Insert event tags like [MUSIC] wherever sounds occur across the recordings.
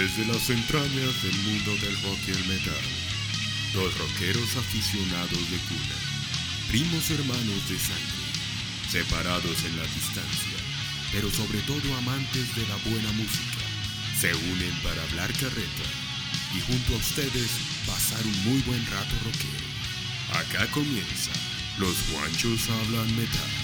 Desde las entrañas del mundo del rock y el metal, dos rockeros aficionados de cuna, primos hermanos de sangre, separados en la distancia, pero sobre todo amantes de la buena música, se unen para hablar carreta y junto a ustedes pasar un muy buen rato rockero. Acá comienza, los guanchos hablan metal.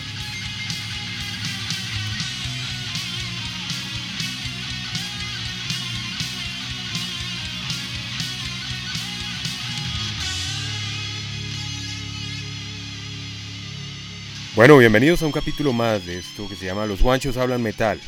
Bueno, bienvenidos a un capítulo más de esto que se llama Los guanchos hablan metal.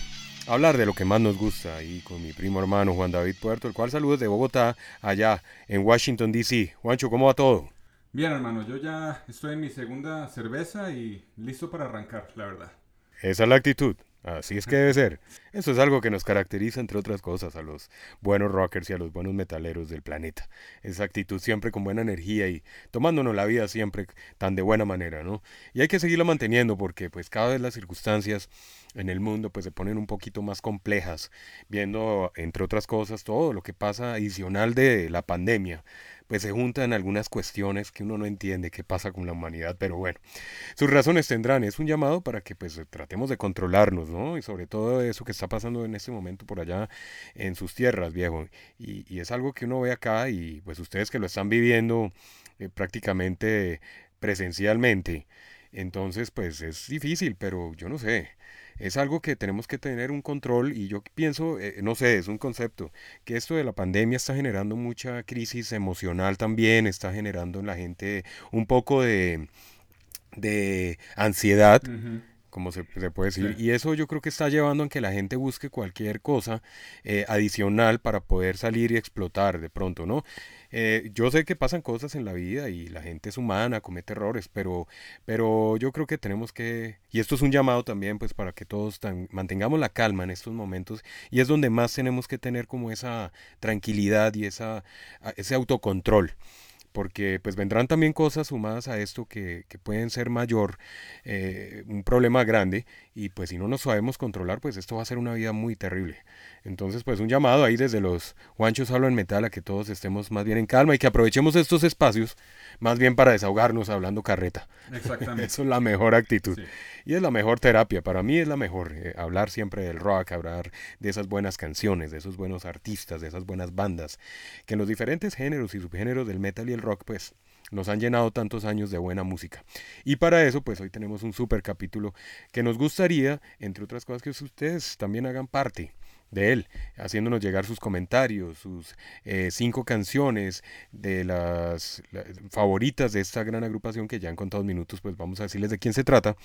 Hablar de lo que más nos gusta y con mi primo hermano Juan David Puerto, el cual saludos de Bogotá, allá en Washington, D.C. Juancho, ¿cómo va todo? Bien, hermano, yo ya estoy en mi segunda cerveza y listo para arrancar, la verdad. Esa es la actitud. Así es que debe ser. Eso es algo que nos caracteriza, entre otras cosas, a los buenos rockers y a los buenos metaleros del planeta. Esa actitud siempre con buena energía y tomándonos la vida siempre tan de buena manera, ¿no? Y hay que seguirla manteniendo porque pues cada vez las circunstancias en el mundo pues se ponen un poquito más complejas, viendo entre otras cosas todo lo que pasa adicional de la pandemia pues se juntan algunas cuestiones que uno no entiende qué pasa con la humanidad, pero bueno, sus razones tendrán, es un llamado para que pues tratemos de controlarnos, ¿no? Y sobre todo eso que está pasando en este momento por allá en sus tierras, viejo, y, es algo que uno ve acá y pues ustedes que lo están viviendo eh, prácticamente presencialmente, entonces pues es difícil, pero yo no sé, es algo que tenemos que tener un control y yo pienso, eh, no sé, es un concepto, que esto de la pandemia está generando mucha crisis emocional también, está generando en la gente un poco de, de ansiedad como se, puede decir. Y eso yo creo que está llevando a que la gente busque cualquier cosa eh, adicional para poder salir y explotar de pronto, ¿no? Eh, yo sé que pasan cosas en la vida y la gente es humana, comete errores, pero, pero yo creo que tenemos que, y esto es un llamado también, pues para que todos mantengamos la calma en estos momentos, y es donde más tenemos que tener como esa tranquilidad y esa, ese autocontrol porque pues vendrán también cosas sumadas a esto que, pueden ser mayor, eh, un problema grande, y pues si no nos sabemos controlar, pues esto va a ser una vida muy terrible. Entonces pues un llamado ahí desde los guanchos hablo en metal a que todos estemos más bien en calma y que aprovechemos estos espacios más bien para desahogarnos hablando carreta. Exactamente. [LAUGHS] Eso es la mejor actitud. Y es la mejor terapia, para mí es la mejor, eh, hablar siempre del rock, hablar de esas buenas canciones, de esos buenos artistas, de esas buenas bandas, que en los diferentes géneros y subgéneros del metal y el rock pues nos han llenado tantos años de buena música. Y para eso, pues hoy tenemos un super capítulo que nos gustaría, entre otras cosas, que ustedes también hagan parte de él, haciéndonos llegar sus comentarios, sus eh, cinco canciones de las, las, favoritas de esta gran agrupación que ya en contados minutos pues vamos a decirles de quién se trata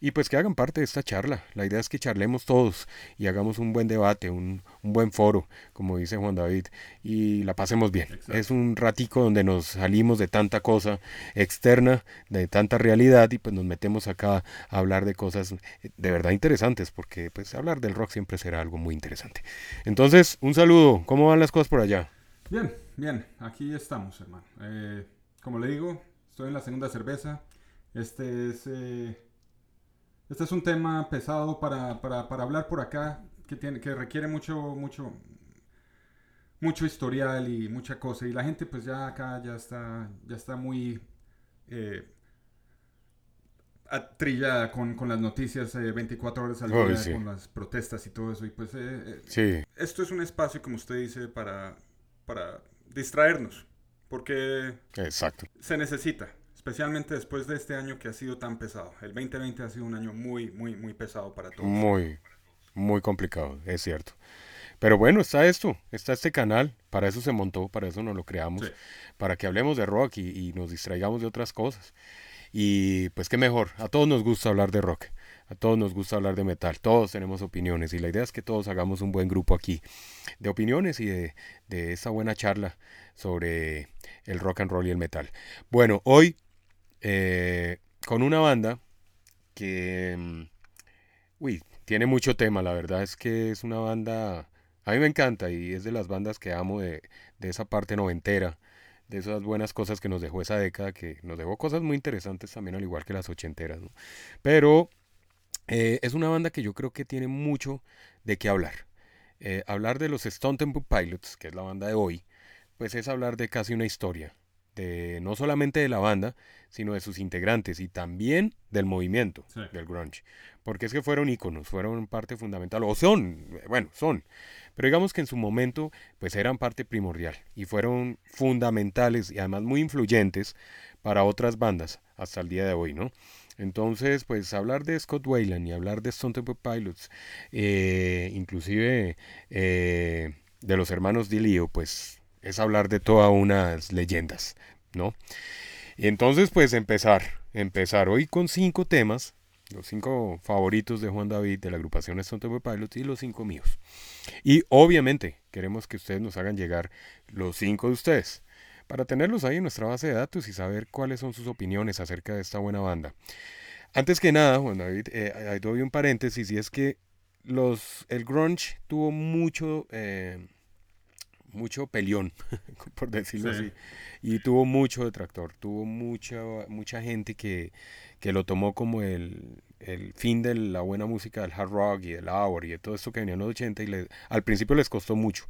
y pues que hagan parte de esta charla. La idea es que charlemos todos y hagamos un buen debate, un, buen foro, como dice Juan David, y la pasemos bien. Es un ratico donde nos salimos de tanta cosa externa, de tanta realidad, y pues nos metemos acá a hablar de cosas de verdad interesantes, porque pues hablar del rock siempre será algo muy interesante. Entonces, un saludo, ¿cómo van las cosas por allá? Bien, bien, aquí estamos, hermano. Eh, como le digo, estoy en la segunda cerveza. Este es... Eh, este es un tema pesado para, para, para hablar por acá, que, tiene, que requiere mucho, mucho, mucho historial y mucha cosa. Y la gente pues ya acá ya está, ya está muy eh, atrillada con, con, las noticias 24 eh, horas al día, con las protestas y todo eso. Y pues eh, eh, esto es un espacio, como usted dice, para, para distraernos. Porque Exacto. se necesita especialmente después de este año que ha sido tan pesado. El 2020 ha sido un año muy, muy, muy pesado para todos. Muy, muy complicado, es cierto. Pero bueno, está esto, está este canal, para eso se montó, para eso nos lo creamos, para que hablemos de rock y, nos distraigamos de otras cosas. Y pues qué mejor, a todos nos gusta hablar de rock, a todos nos gusta hablar de metal, todos tenemos opiniones y la idea es que todos hagamos un buen grupo aquí de opiniones y de, de esa buena charla sobre el rock and roll y el metal. Bueno, hoy eh, con una banda que, mm, uy, tiene mucho tema, la verdad es que es una banda, a mí me encanta y es de las bandas que amo de, esa parte noventera, de esas buenas cosas que nos dejó esa década, que nos dejó cosas muy interesantes también, al igual que las ochenteras, Pero eh, es una banda que yo creo que tiene mucho de qué hablar. eh, hablar de los Stone Temple Pilots, que es la banda de hoy, pues es hablar de casi una historia, de no solamente de la banda, sino de sus integrantes y también del movimiento del grunge. Porque es que fueron íconos, fueron parte fundamental, o son, bueno, son, pero digamos que en su momento pues eran parte primordial y fueron fundamentales y además muy influyentes para otras bandas hasta el día de hoy, ¿no? Entonces, pues hablar de Scott Wayland y hablar de Stone Temple Pilots, eh, inclusive eh, de los hermanos Dilio, pues es hablar de todas unas leyendas, ¿no? Y entonces, pues empezar, empezar hoy con cinco temas, los cinco favoritos de Juan David de la agrupación Stone Temple Pilots y los cinco míos. Y obviamente queremos que ustedes nos hagan llegar los cinco de ustedes para tenerlos ahí en nuestra base de datos y saber cuáles son sus opiniones acerca de esta buena banda. Antes que nada, Juan David, eh, doy un paréntesis y es que los, el grunge tuvo mucho, eh, mucho peleón, [LAUGHS] por decirlo así, y tuvo mucho detractor, tuvo mucha, mucha gente que, que lo tomó como el, el, fin de la buena música del hard rock y del hour y de todo esto que venía en los 80 y al principio les costó mucho.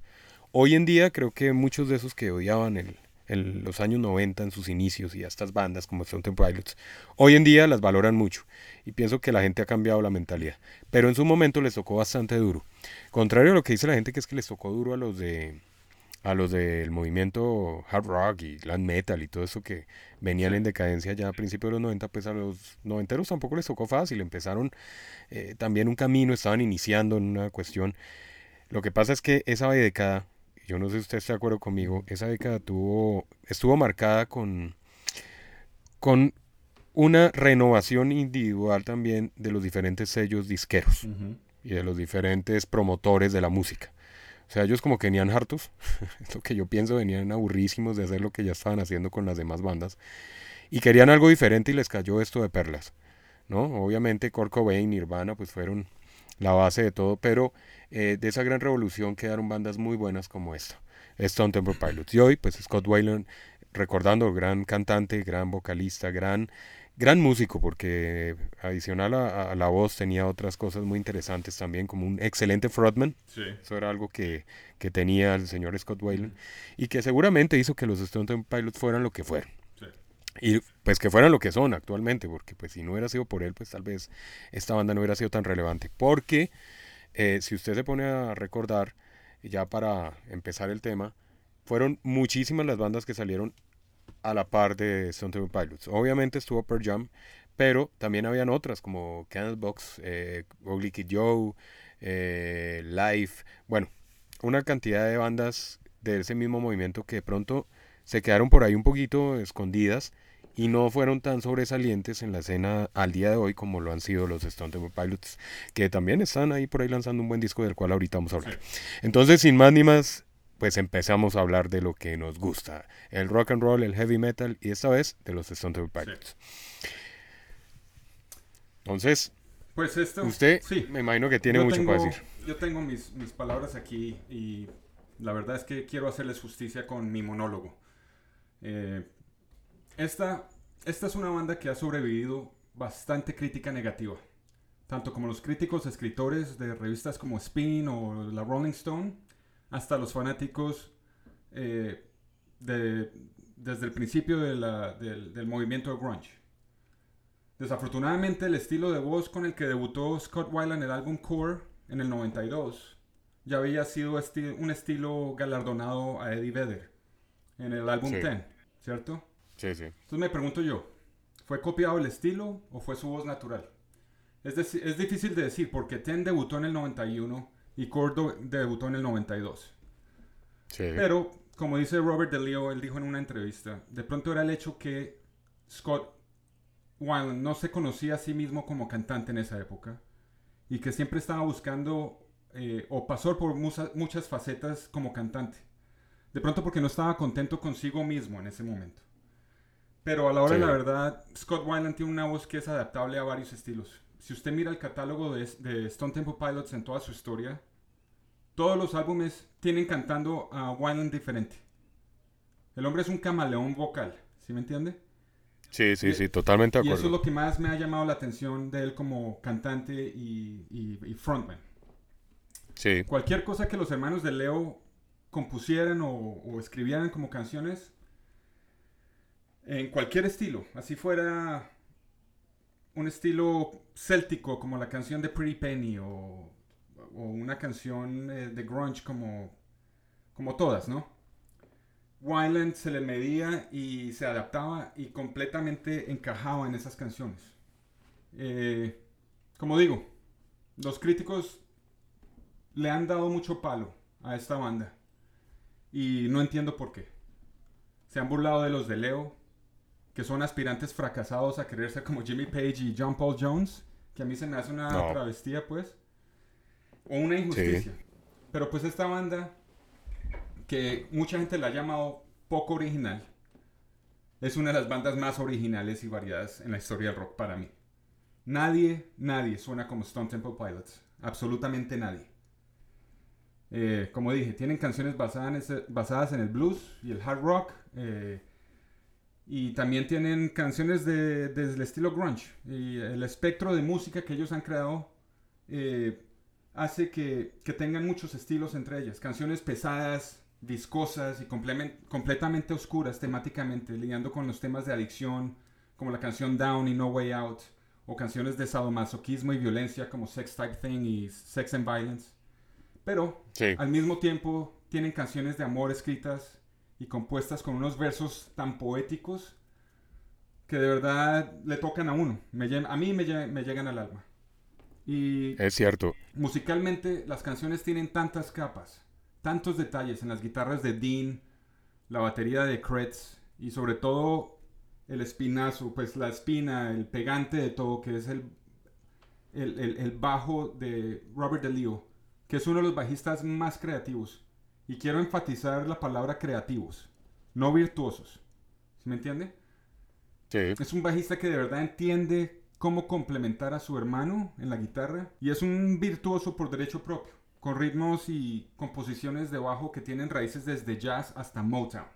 Hoy en día creo que muchos de esos que odiaban el, en los años 90 en sus inicios y a estas bandas como Stone Temple Pilots, hoy en día las valoran mucho y pienso que la gente ha cambiado la mentalidad, pero en su momento les tocó bastante duro. Contrario a lo que dice la gente que es que les tocó duro a los de a los del movimiento hard rock y land metal y todo eso que venían en decadencia ya a principios de los 90, pues a los noventeros tampoco les tocó fácil, empezaron eh, también un camino, estaban iniciando en una cuestión. Lo que pasa es que esa década yo no sé si usted está de acuerdo conmigo, esa década tuvo, estuvo marcada con, con una renovación individual también de los diferentes sellos disqueros y de los diferentes promotores de la música. O sea, ellos como que venían hartos, [LAUGHS] es lo que yo pienso, venían aburrísimos de hacer lo que ya estaban haciendo con las demás bandas y querían algo diferente y les cayó esto de perlas, ¿no? Obviamente Kurt Cobain, Nirvana, pues fueron la base de todo, pero eh, de esa gran revolución quedaron bandas muy buenas como esta, Stone Temple Pilots. Y hoy, pues Scott Weiland, recordando, gran cantante, gran vocalista, gran, gran músico, porque adicional a, la voz tenía otras cosas muy interesantes también, como un excelente frontman. Eso era algo que, que, tenía el señor Scott Weiland, y que seguramente hizo que los Stone Temple Pilots fueran lo que fueron. Y pues que fueran lo que son actualmente, porque pues si no hubiera sido por él, pues tal vez esta banda no hubiera sido tan relevante. Porque eh, si usted se pone a recordar, ya para empezar el tema, fueron muchísimas las bandas que salieron a la par de Stone Temple Pilots. Obviamente estuvo Per Jam, pero también habían otras como Candlebox, eh, Ugly Kid Joe, eh, Life, bueno, una cantidad de bandas de ese mismo movimiento que de pronto se quedaron por ahí un poquito escondidas y no fueron tan sobresalientes en la escena al día de hoy como lo han sido los Stone Temple Pilots, que también están ahí por ahí lanzando un buen disco del cual ahorita vamos a hablar. Entonces, sin más ni más, pues empezamos a hablar de lo que nos gusta, el rock and roll, el heavy metal y esta vez de los Stone Temple Pilots. Entonces, pues esto, usted sí. me imagino que tiene mucho para decir. Yo tengo mis, mis palabras aquí y la verdad es que quiero hacerles justicia con mi monólogo. Eh, esta, esta es una banda que ha sobrevivido bastante crítica negativa, tanto como los críticos escritores de revistas como Spin o la Rolling Stone, hasta los fanáticos eh, desde el principio del, del, movimiento grunge. Desafortunadamente el estilo de voz con el que debutó Scott Weiland en el álbum Core en el 92 ya había sido un estilo galardonado a Eddie Vedder en el álbum Ten, ¿cierto? Sí, sí. Entonces me pregunto yo, ¿fue copiado el estilo o fue su voz natural? Es, es difícil de decir porque Ten debutó en el 91 y Cordo debutó en el 92. Sí. Pero, como dice Robert DeLeo, él dijo en una entrevista, de pronto era el hecho que Scott Weiland no se conocía a sí mismo como cantante en esa época y que siempre estaba buscando eh, o pasó por muchas facetas como cantante. De pronto porque no estaba contento consigo mismo en ese momento. Pero a la hora de la verdad, Scott Weiland tiene una voz que es adaptable a varios estilos. Si usted mira el catálogo de, de Stone Temple Pilots en toda su historia, todos los álbumes tienen cantando a Weiland diferente. El hombre es un camaleón vocal, ¿sí me entiende? Sí, sí, sí, totalmente de acuerdo. Y eso es lo que más me ha llamado la atención de él como cantante y, y frontman. Sí. Cualquier cosa que los hermanos de Leo compusieran o, o escribieran como canciones, en cualquier estilo, así fuera un estilo céltico como la canción de Pretty Penny o, una canción eh, de grunge como, como todas, ¿no? Wyland se le medía y se adaptaba y completamente encajaba en esas canciones. Eh, como digo, los críticos le han dado mucho palo a esta banda y no entiendo por qué. Se han burlado de los de Leo, que son aspirantes fracasados a querer ser como Jimmy Page y John Paul Jones, que a mí se me hace una No. travestía, pues, o una injusticia. Pero pues esta banda, que mucha gente la ha llamado poco original, es una de las bandas más originales y variadas en la historia del rock para mí. Nadie, nadie suena como Stone Temple Pilots. Absolutamente nadie. Eh, como dije, tienen canciones basadas en, basadas en el blues y el hard rock. eh, y también tienen canciones de, del estilo grunge. Y el espectro de música que ellos han creado eh, hace que, que tengan muchos estilos entre ellas. Canciones pesadas, viscosas y completamente oscuras temáticamente, lidiando con los temas de adicción, como la canción Down y No Way Out, o canciones de sadomasoquismo y violencia como Sex Type Thing y Sex and Violence. Pero Sí. al mismo tiempo tienen canciones de amor escritas y compuestas con unos versos tan poéticos que de verdad le tocan a uno. Me a mí me, me llegan al alma. Y Es cierto. musicalmente las canciones tienen tantas capas, tantos detalles en las guitarras de Dean, la batería de Kretz y sobre todo el espinazo, pues la espina, el pegante de todo, que es el, el, el- el bajo de Robert DeLeo, que es uno de los bajistas más creativos. Y quiero enfatizar la palabra creativos, no virtuosos. ¿Sí me entiende? Sí. Es un bajista que de verdad entiende cómo complementar a su hermano en la guitarra y es un virtuoso por derecho propio, con ritmos y composiciones de bajo que tienen raíces desde jazz hasta Motown.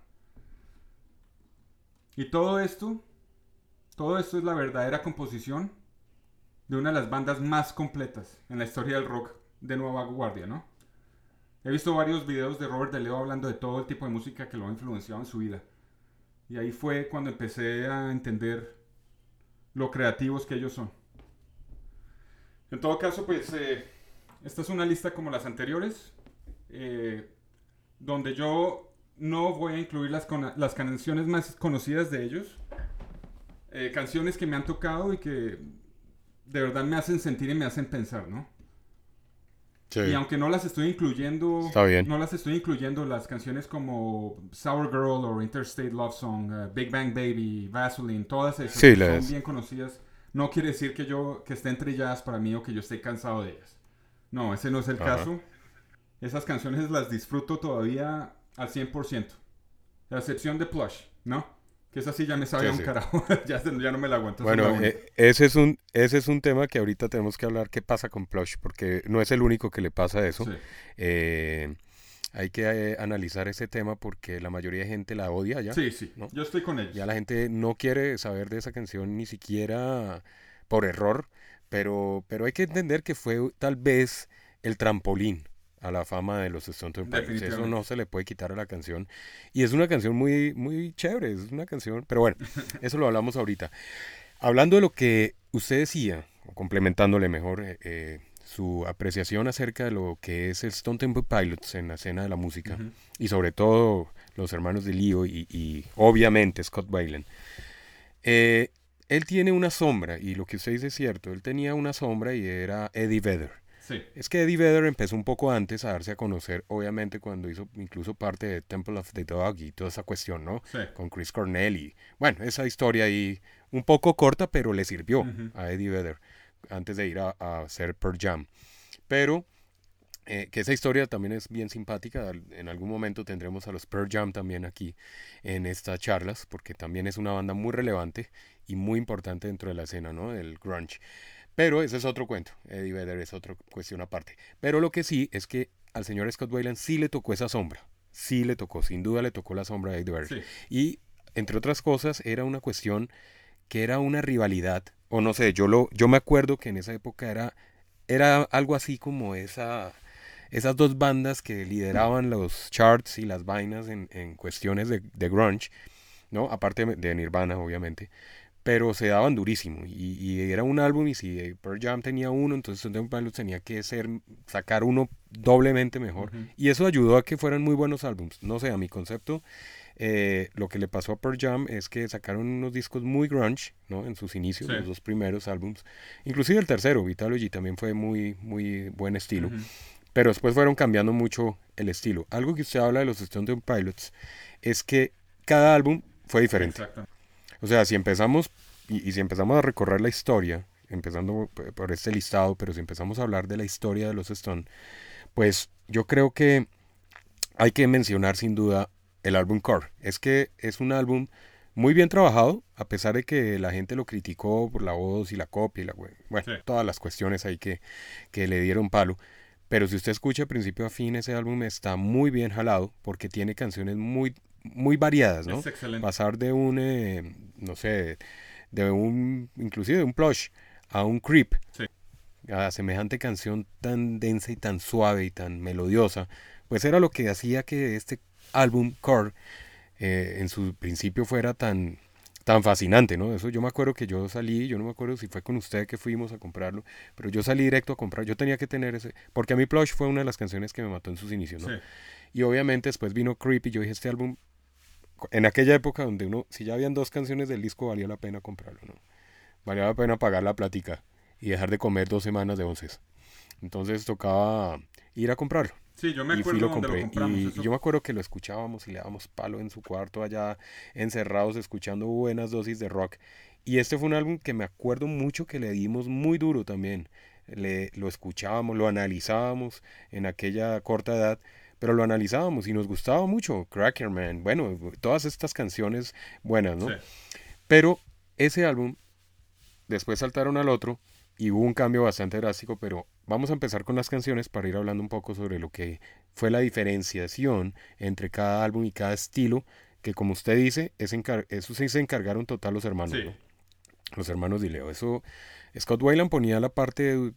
Y todo esto, todo esto es la verdadera composición de una de las bandas más completas en la historia del rock de Nueva Guardia, ¿no? He visto varios videos de Robert De Leo hablando de todo el tipo de música que lo ha influenciado en su vida. Y ahí fue cuando empecé a entender lo creativos que ellos son. En todo caso, pues eh, esta es una lista como las anteriores, eh, donde yo no voy a incluir las, las canciones más conocidas de ellos, eh, canciones que me han tocado y que de verdad me hacen sentir y me hacen pensar, ¿no? Sí. Y aunque no las estoy incluyendo, Está bien. no las estoy incluyendo las canciones como Sour Girl o Interstate Love Song, uh, Big Bang Baby, Vaseline, todas esas Sí, son bien conocidas. No quiere decir que yo que estén trilladas para mí o que yo esté cansado de ellas. No, ese no es el Ajá. caso. Esas canciones las disfruto todavía al 100%. A excepción de Plush, ¿no? Que esa sí ya me sabe Sí, a un sí. carajo. [LAUGHS] ya, ya no me la aguanto. Bueno, eh, ese, es un, ese es un tema que ahorita tenemos que hablar qué pasa con Plush, porque no es el único que le pasa eso. Sí. Eh, hay que eh, analizar ese tema porque la mayoría de gente la odia ya. sí, sí. ¿no? Yo estoy con ellos. Ya la gente no quiere saber de esa canción ni siquiera por error, pero, pero hay que entender que fue tal vez el trampolín a la fama de los Stone Temple Pilots. Eso no se le puede quitar a la canción. Y es una canción muy, muy chévere, es una canción, pero bueno, [LAUGHS] eso lo hablamos ahorita. Hablando de lo que usted decía, o complementándole mejor eh, eh, su apreciación acerca de lo que es el Stone Temple Pilots en la escena de la música, y sobre todo los hermanos de Leo y, y obviamente Scott Weiland. Eh, él tiene una sombra, y lo que usted dice es cierto, él tenía una sombra y era Eddie Vedder. Sí. Es que Eddie Vedder empezó un poco antes a darse a conocer, obviamente cuando hizo incluso parte de Temple of the Dog y toda esa cuestión, ¿no? Sí. Con Chris Cornell y, bueno, esa historia ahí un poco corta, pero le sirvió a Eddie Vedder antes de ir a, a hacer Pearl Jam. Pero eh, que esa historia también es bien simpática. En algún momento tendremos a los Pearl Jam también aquí en estas charlas, porque también es una banda muy relevante y muy importante dentro de la escena, ¿no? Del grunge. Pero ese es otro cuento. Eddie Vedder es otra cuestión aparte. Pero lo que sí es que al señor Scott Weiland sí le tocó esa sombra. Sí le tocó, sin duda le tocó la sombra de Eddie Vedder. Sí. Y entre otras cosas, era una cuestión que era una rivalidad, o no sé, yo lo, yo me acuerdo que en esa época era, era algo así como esa, esas dos bandas que lideraban los charts y las vainas en, en cuestiones de, de grunge, ¿no? Aparte de Nirvana, obviamente pero se daban durísimo y, y, era un álbum y si Pearl Jam tenía uno, entonces Stone Pilots tenía que ser, sacar uno doblemente mejor y eso ayudó a que fueran muy buenos álbums. No sé, a mi concepto, eh, lo que le pasó a Pearl Jam es que sacaron unos discos muy grunge, ¿no? En sus inicios, los dos primeros álbums, inclusive el tercero, Vitalogy, también fue muy, muy buen estilo. Pero después fueron cambiando mucho el estilo. Algo que usted habla de los Stone Pilots es que cada álbum fue diferente. Exacto. O sea, si empezamos, y, si empezamos a recorrer la historia, empezando por este listado, pero si empezamos a hablar de la historia de los Stone, pues yo creo que hay que mencionar sin duda el álbum Core. Es que es un álbum muy bien trabajado, a pesar de que la gente lo criticó por la voz y la copia y la bueno, todas las cuestiones ahí que, que le dieron palo. Pero si usted escucha de principio a fin, ese álbum está muy bien jalado porque tiene canciones muy muy variadas, ¿no? Pasar de un, eh, no sé, de un, inclusive de un plush a un creep, a semejante canción tan densa y tan suave y tan melodiosa, pues era lo que hacía que este álbum Core eh, en su principio fuera tan tan fascinante, ¿no? Eso yo me acuerdo que yo salí, yo no me acuerdo si fue con usted que fuimos a comprarlo, pero yo salí directo a comprar, yo tenía que tener ese, porque a mí Plush fue una de las canciones que me mató en sus inicios, ¿no? Y obviamente después vino Creep y yo dije, este álbum en aquella época donde uno, si ya habían dos canciones del disco, valía la pena comprarlo, ¿no? Valía la pena pagar la plática y dejar de comer dos semanas de once. Entonces tocaba ir a comprarlo. Sí, yo me acuerdo y lo compré. y, yo me acuerdo que lo escuchábamos y le dábamos palo en su cuarto allá encerrados escuchando buenas dosis de rock. Y este fue un álbum que me acuerdo mucho que le dimos muy duro también. Le, lo escuchábamos, lo analizábamos en aquella corta edad pero lo analizábamos y nos gustaba mucho. Crackerman, bueno, todas estas canciones buenas, ¿no? Pero ese álbum, después saltaron al otro y hubo un cambio bastante drástico, pero vamos a empezar con las canciones para ir hablando un poco sobre lo que fue la diferenciación entre cada álbum y cada estilo, que como usted dice, es eso sí se encargaron total los hermanos, Los hermanos de Leo. Eso, Scott Weiland ponía la parte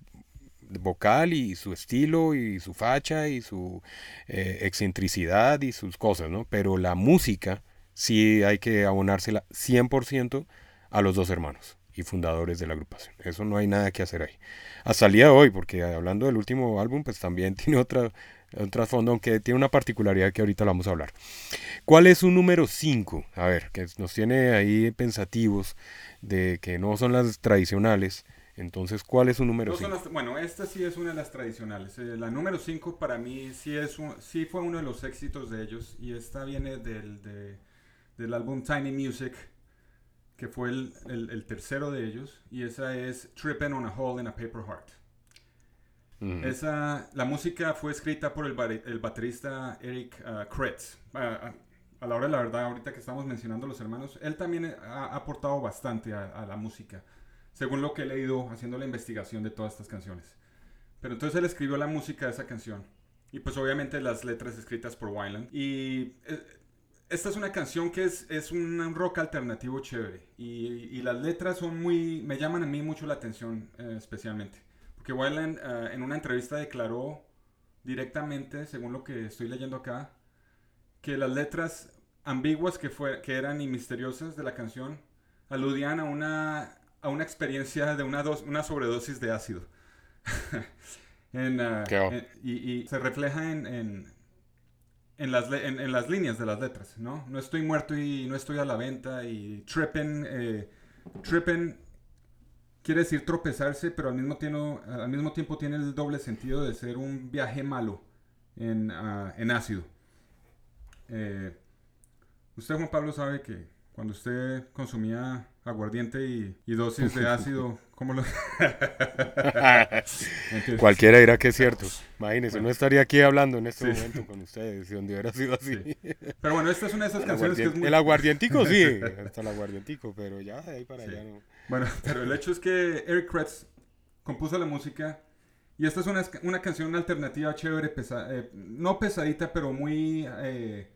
vocal y su estilo y su facha y su eh, excentricidad y sus cosas, ¿no? Pero la música sí hay que abonársela 100% a los dos hermanos y fundadores de la agrupación. Eso no hay nada que hacer ahí. Hasta el día de hoy, porque hablando del último álbum, pues también [LAUGHS] tiene otra, un trasfondo, aunque tiene una particularidad que ahorita la vamos a hablar. ¿Cuál es su número 5? A ver, que nos tiene ahí pensativos de que no son las tradicionales. Entonces, ¿cuál es su número 5? Bueno, esta sí es una de las tradicionales. Eh, la número 5 para mí sí, es un, sí fue uno de los éxitos de ellos y esta viene del, del álbum Tiny Music, que fue el, el, tercero de ellos, y esa es Trippin' on a Hole in a Paper Heart. esa, la música fue escrita por el, el baterista Eric uh, Kretz. a la hora de la verdad, ahorita que estamos mencionando los hermanos, él también ha aportado bastante a la música según lo que he leído haciendo la investigación de todas estas canciones. Pero entonces él escribió la música de esa canción. Y pues obviamente las letras escritas por Wyland. Y eh, esta es una canción que es, es un rock alternativo chévere. Y, las letras son muy... me llaman a mí mucho la atención eh, especialmente. Porque Wyland eh, en una entrevista declaró directamente, según lo que estoy leyendo acá, que las letras ambiguas que, fue, que eran y misteriosas de la canción aludían a una a una experiencia de una, una sobredosis de ácido. [LAUGHS] Ah, y, se refleja en, en, las, en, las líneas de las letras, ¿no? No estoy muerto y no estoy a la venta y tripping, eh, quiere decir tropezarse, pero al mismo, tiempo, al mismo tiempo tiene el doble sentido de ser un viaje malo en, ah, ácido. Eh, usted, Juan Pablo, sabe que cuando usted consumía aguardiente y, dosis de [LAUGHS] ácido, ¿cómo lo...? [LAUGHS] Cualquiera dirá que es cierto. Imagínese, no estaría aquí hablando en este momento con ustedes si donde hubiera sido así. Pero bueno, esta es una de esas canciones que es muy... El aguardientico [LAUGHS] sí, hasta el aguardientico, pero ya de ahí para allá no... Bueno, pero el hecho es que Eric Kretz compuso la música y esta es una, una canción alternativa chévere, eh, no pesadita, pero muy eh,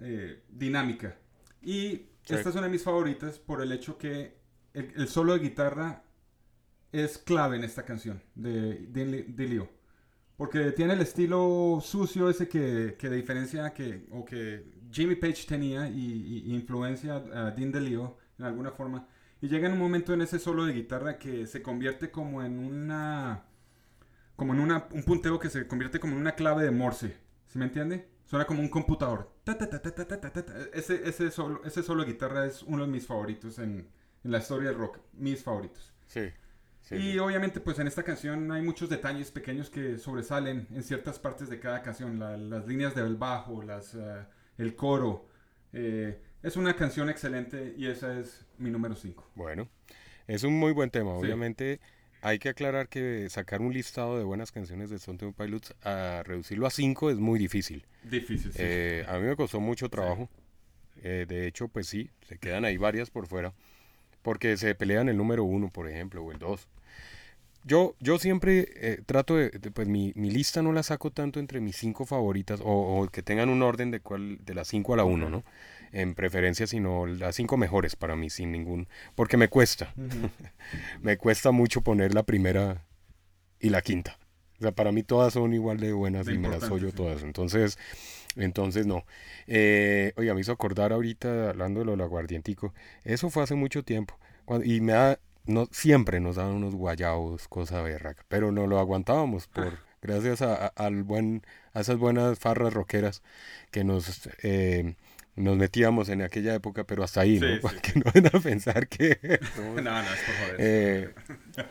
eh, dinámica. Y esta es una de mis favoritas por el hecho que el, solo de guitarra es clave en esta canción de, de, Leo. Porque tiene el estilo sucio ese que, que diferencia que, o que Jimmy Page tenía y, influencia a Dean DeLeo en alguna forma. Y llega en un momento en ese solo de guitarra que se convierte como en una... Como en una, un punteo que se convierte como en una clave de Morse. ¿Sí me entiende? Suena como un computador. Ese, ese, solo, ese solo de guitarra es uno de mis favoritos en, en la historia del rock. Mis favoritos. Sí y obviamente pues en esta canción hay muchos detalles pequeños que sobresalen en ciertas partes de cada canción, las líneas del bajo, las, eh, el coro. Eh, es una canción excelente y esa es mi número 5. Bueno, es un muy buen tema. Obviamente hay que aclarar que sacar un listado de buenas canciones de Stone Temple Pilots a reducirlo a 5 es muy difícil. Difícil, sí. Eh, a mí me costó mucho trabajo. de hecho, pues sí, se quedan ahí varias por fuera. Porque se pelean el número uno, por ejemplo, o el dos. Yo, yo siempre eh, trato de, pues mi, mi, lista no la saco tanto entre mis cinco favoritas o, que tengan un orden de cuál, de las cinco a la uno, ¿no? En preferencia, sino las cinco mejores para mí, sin ningún, porque me cuesta, [LAUGHS] me cuesta mucho poner la primera y la quinta. O sea, para mí todas son igual de buenas y me las oyo todas. Entonces, entonces no. Eh, oye, me hizo acordar ahorita, hablando de lo del aguardientico, eso fue hace mucho tiempo. y me da, no, siempre nos daban unos guayabos, cosa berraca, pero no lo aguantábamos por ah. gracias a, al buen, a esas buenas farras roqueras que nos, eh, nos metíamos en aquella época, pero hasta ahí, ¿no? [LAUGHS] Para que no van a pensar que... [LAUGHS] no, no, es por joder. Eh,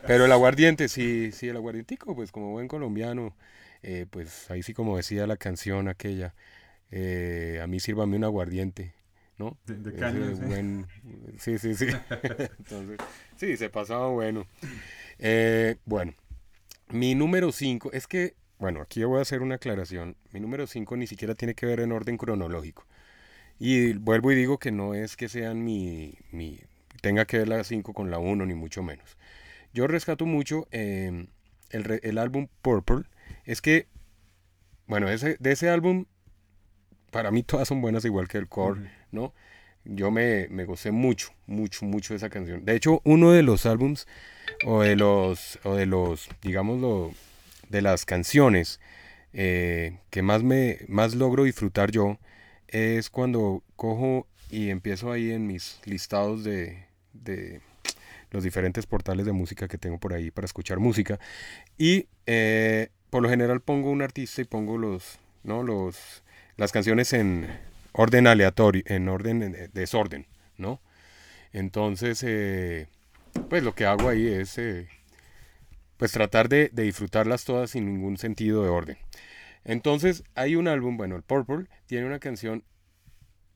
pero el aguardiente, sí, sí, el aguardientico, pues como buen colombiano, eh, pues ahí sí como decía la canción aquella, a mí sírvame un aguardiente. ¿no? De, caña, sí. sí, sí, [LAUGHS] Entonces, sí, se pasaba bueno. Eh, bueno, mi número 5 es que, bueno, aquí voy a hacer una aclaración. Mi número 5 ni siquiera tiene que ver en orden cronológico. Y vuelvo y digo que no es que sean mi, mi tenga que ver la 5 con la 1, ni mucho menos. Yo rescato mucho em, el, el, álbum Purple. Es que, bueno, ese, de ese álbum, para mí todas son buenas, igual que el core. ¿no? Yo me, me gocé mucho, mucho, mucho de esa canción. De hecho, uno de los álbums o de los, o de los, digamos, de las canciones eh, que más me, más logro disfrutar yo es cuando cojo y empiezo ahí en mis listados de, de los diferentes portales de música que tengo por ahí para escuchar música y eh, por lo general pongo un artista y pongo los, ¿no? los, las canciones en, orden aleatorio, en orden de desorden, ¿no? Entonces, eh, pues lo que hago ahí es, eh, pues tratar de, disfrutarlas todas sin ningún sentido de orden. Entonces, hay un álbum, bueno, el Purple, tiene una canción,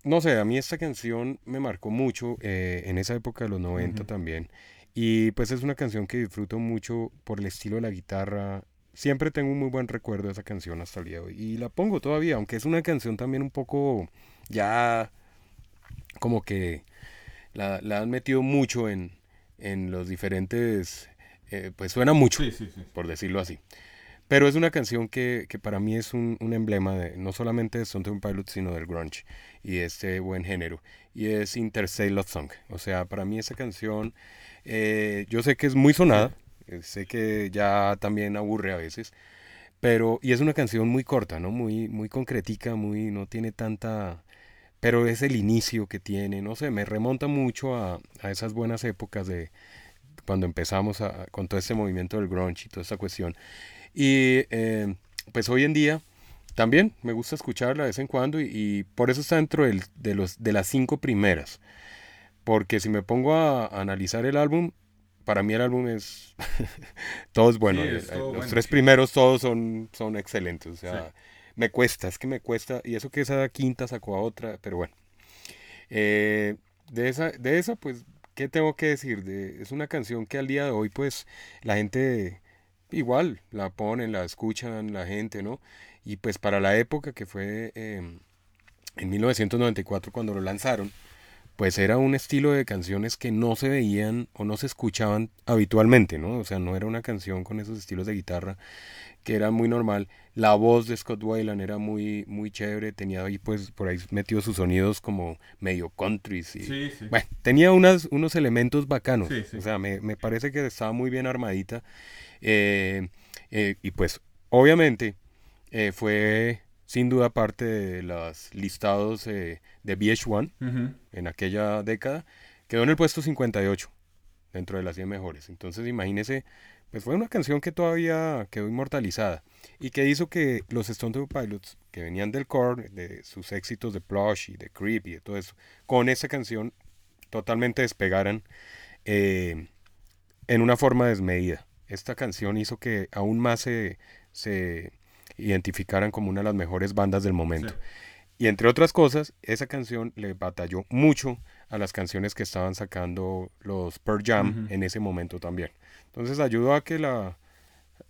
no sé, a mí esta canción me marcó mucho eh, en esa época de los 90 también. Y pues es una canción que disfruto mucho por el estilo de la guitarra, siempre tengo un muy buen recuerdo de esa canción hasta el día de hoy. Y la pongo todavía, aunque es una canción también un poco ya como que la, han metido mucho en, en los diferentes, eh, pues suena mucho, por decirlo así. Pero es una canción que, que para mí es un, un, emblema de no solamente de Stone Pilots, sino del grunge y de este buen género. Y es Interstate Song. O sea, para mí esa canción, eh, yo sé que es muy sonada, eh, sé que ya también aburre a veces, pero, y es una canción muy corta, ¿no? Muy, muy concretica, muy, no tiene tanta, pero es el inicio que tiene, no sé, me remonta mucho a, a esas buenas épocas de cuando empezamos a, con todo este movimiento del grunge y toda esta cuestión. Y eh, pues hoy en día también me gusta escucharla de vez en cuando y, por eso está dentro del, de, los, de las cinco primeras. Porque si me pongo a analizar el álbum, para mí el álbum es [LAUGHS] todo es bueno. Eh, los tres primeros todos son, son excelentes. O sea, me cuesta, es que me cuesta. Y eso que esa quinta sacó a otra, pero bueno. Eh, de, esa, de esa, pues, ¿qué tengo que decir? De, es una canción que al día de hoy, pues, la gente igual la ponen, la escuchan la gente, ¿no? Y pues para la época que fue em, en 1994 cuando lo lanzaron, pues era un estilo de canciones que no se veían o no se escuchaban habitualmente, ¿no? O sea, no era una canción con esos estilos de guitarra que era muy normal. La voz de Scott Weiland era muy, muy chévere, tenía ahí pues por ahí metido sus sonidos como medio country. Sí, sí. Bueno, tenía unas, unos elementos bacanos, o sea, me, me, parece que estaba muy bien armadita. Eh, eh, y pues obviamente eh, fue sin duda parte de los listados de VH1 Ujú. en aquella década. Quedó en el puesto 58 dentro de las 100 mejores. Entonces imagínese, pues fue una canción que todavía quedó inmortalizada y que hizo que los Stone Temple Pilots, que venían del core, de sus éxitos de Plush y de Creep y de todo eso, con esa canción totalmente despegaran eh, en una forma desmedida. Esta canción hizo que aún más se, se identificaran como una de las mejores bandas del momento. Sí. Y entre otras cosas, esa canción le batalló mucho a las canciones que estaban sacando los Pearl Jam en ese momento también. Entonces ayudó a que la,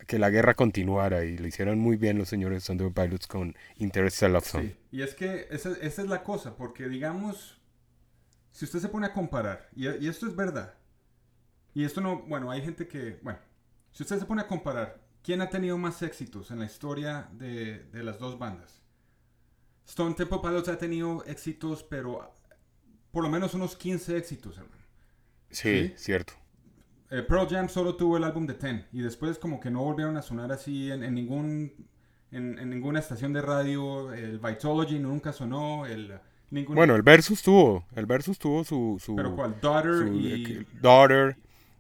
que la guerra continuara y lo hicieron muy bien los señores Thunder Pilots con Interstellar Song. Sí, y es que esa, esa es la cosa, porque digamos, si usted se pone a comparar, y, y esto es verdad, y esto no, bueno, hay gente que, bueno, si usted se pone a comparar, ¿quién ha tenido más éxitos en la historia de, de las dos bandas? Stone Temple Pilots ha tenido éxitos, pero por lo menos unos 15 éxitos, hermano. Sí, Sí. cierto. Eh, Pearl Jam solo tuvo el álbum de Ten y después como que no volvieron a sonar así en, en ningún en, en ninguna estación de radio. El Vitology nunca sonó. El Bueno, el Versus tuvo, el Versus tuvo su, su, pero cuál Daughter su- y Daughter,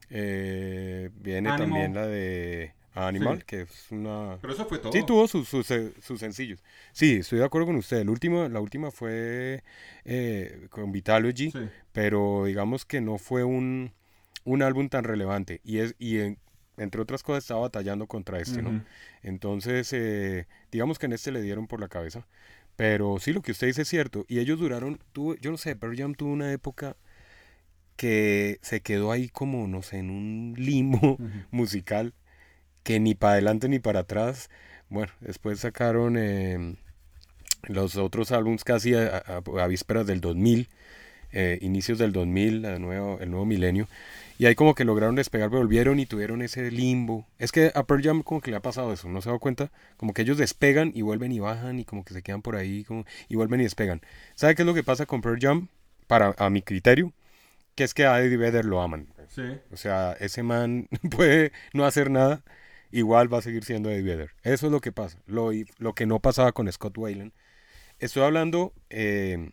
eh, viene Animal. también la de Animal, Sí. que es una... pero eso fue todo. Sí, tuvo sus, sus, sus sencillos. Sí, estoy de acuerdo con usted. El último, la última fue eh, con Vitalogy, Sí. pero digamos que no fue un, un álbum tan relevante. Y, es, y en- entre otras cosas estaba batallando contra este, ¿no? Ujú. Entonces, eh, digamos que en este le dieron por la cabeza. Pero sí, lo que usted dice es cierto. Y ellos duraron, tuvo, yo no sé, Pearl Jam tuvo una época que se quedó ahí como, no sé, en un limbo [LAUGHS] musical que ni para adelante ni para atrás. Bueno, después sacaron eh, los otros álbums casi a, a- a vísperas del 2000, eh, inicios del 2000, la nuevo, el nuevo milenio. Y ahí como que lograron despegar, pero volvieron y tuvieron ese limbo. Es que a Pearl Jam como que le ha pasado eso, ¿no se dado cuenta? Como que ellos despegan y vuelven y bajan y como que se quedan por ahí como, y vuelven y despegan. ¿Sabe qué es lo que pasa con Pearl Jam? Para, a mi criterio, que es que a Eddie Vedder lo aman. Sí. O sea, ese man [LAUGHS] puede no hacer nada, igual va a seguir siendo Eddie Vedder. Eso es lo que pasa. Lo, lo que no pasaba con Scott Weiland. Estoy hablando eh,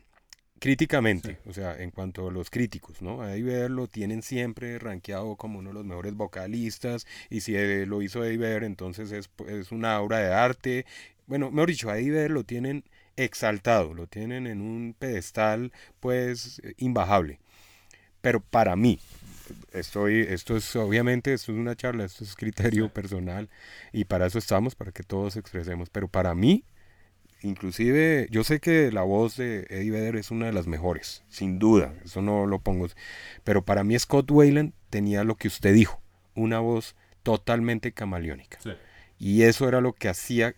críticamente, o sea, en cuanto a los críticos, ¿no? A Eddie Vedder lo tienen siempre rankeado como uno de los mejores vocalistas, y si eh, lo hizo Eddie Vedder, entonces es, es una obra de arte. Bueno, mejor dicho, a Eddie Vedder lo tienen exaltado, lo tienen en un pedestal, pues, imbajable. Pero para mí, estoy, esto es obviamente, esto es una charla, esto es criterio personal y para eso estamos, para que todos expresemos. Pero para mí, inclusive, yo sé que la voz de Eddie Vedder es una de las mejores, sin duda, eso no lo pongo. Pero para mí Scott Weiland tenía lo que usted dijo, una voz totalmente camaleónica. Sí. Y eso era lo que hacía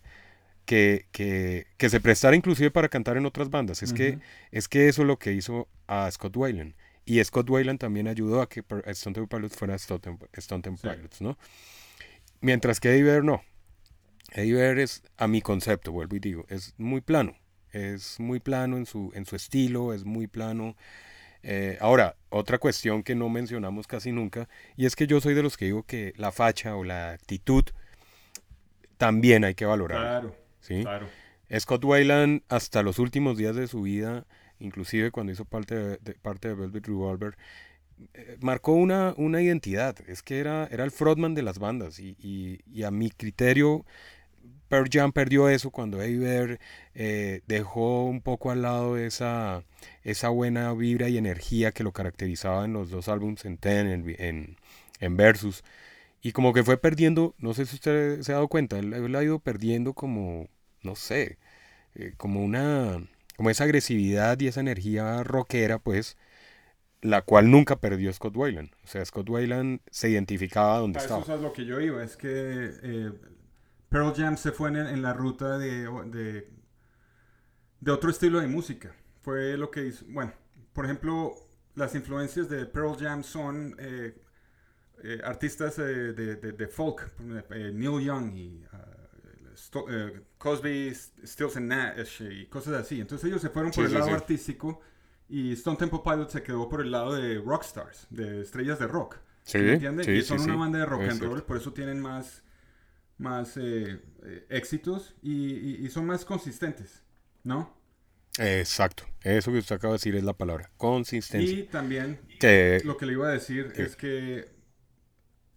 que, que, que se prestara inclusive para cantar en otras bandas. Es, que, es que eso es lo que hizo a Scott Weiland. Y Scott Weiland también ayudó a que Stone Temple Pilots fuera Stone Stone Temple Sí. Pilots, ¿no? Mientras que Eddie Vedder no. Eddie Vedder es, a mi concepto, vuelvo y digo, es muy plano. Es muy plano en su, en su estilo, es muy plano. Eh, ahora, otra cuestión que no mencionamos casi nunca, y es que yo soy de los que digo que la facha o la actitud también hay que valorar. Claro. ¿sí? Claro. Scott Weiland hasta los últimos días de su vida, inclusive cuando hizo parte de, parte de Velvet Revolver, eh, marcó una, una identidad. Es que era, era el frontman de las bandas y, y- a mi criterio Pearl Jam perdió eso cuando Eddie Vedder eh, dejó un poco al lado esa, esa buena vibra y energía que lo caracterizaba en los dos álbumes en Ten, en, en, en Versus. Y como que fue perdiendo, no sé si usted se ha dado cuenta, él, él ha ido perdiendo como, no sé, eh, como una, como esa agresividad y esa energía rockera, pues, la cual nunca perdió Scott Weiland. O sea, Scott Weiland se identificaba donde estaba. Eso es lo que yo iba, es que eh, Pearl Jam se fue en, en la ruta de, de, de otro estilo de música. Fue lo que hizo, bueno, por ejemplo, las influencias de Pearl Jam son eh, eh, artistas de, de- folk, Neil Young y uh, Sto- eh, Cosby, Stills and Nash y cosas así. Entonces ellos se fueron por Sí, el sí, lado sí. artístico y Stone Temple Pilots se quedó por el lado de rockstars, de estrellas de rock. Sí, ¿Me entiendes? y son una banda de rock es and roll, cierto. por eso tienen más, más eh, eh, éxitos y, y, son más consistentes, ¿no? Exacto, eso que usted acaba de decir es la palabra, consistencia. Y también lo que le iba a decir es que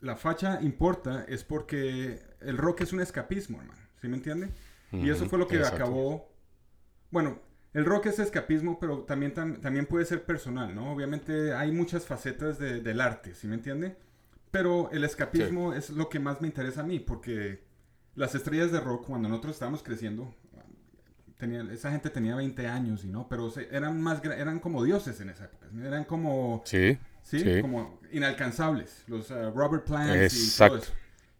la facha importa es porque el rock es un escapismo, hermano, ¿sí me entiende? y eso fue lo que acabó, bueno, el rock es escapismo, pero también, también puede ser personal, ¿no? Obviamente hay muchas facetas del arte, ¿sí me entiende? Pero el escapismo es lo que más me interesa a mí, porque las estrellas de rock, cuando nosotros estábamos creciendo, esa gente tenía 20 años, y no, pero eran más eran como dioses en esa época, eran como sí, sí, como inalcanzables, los uh, Robert Plant y todo eso.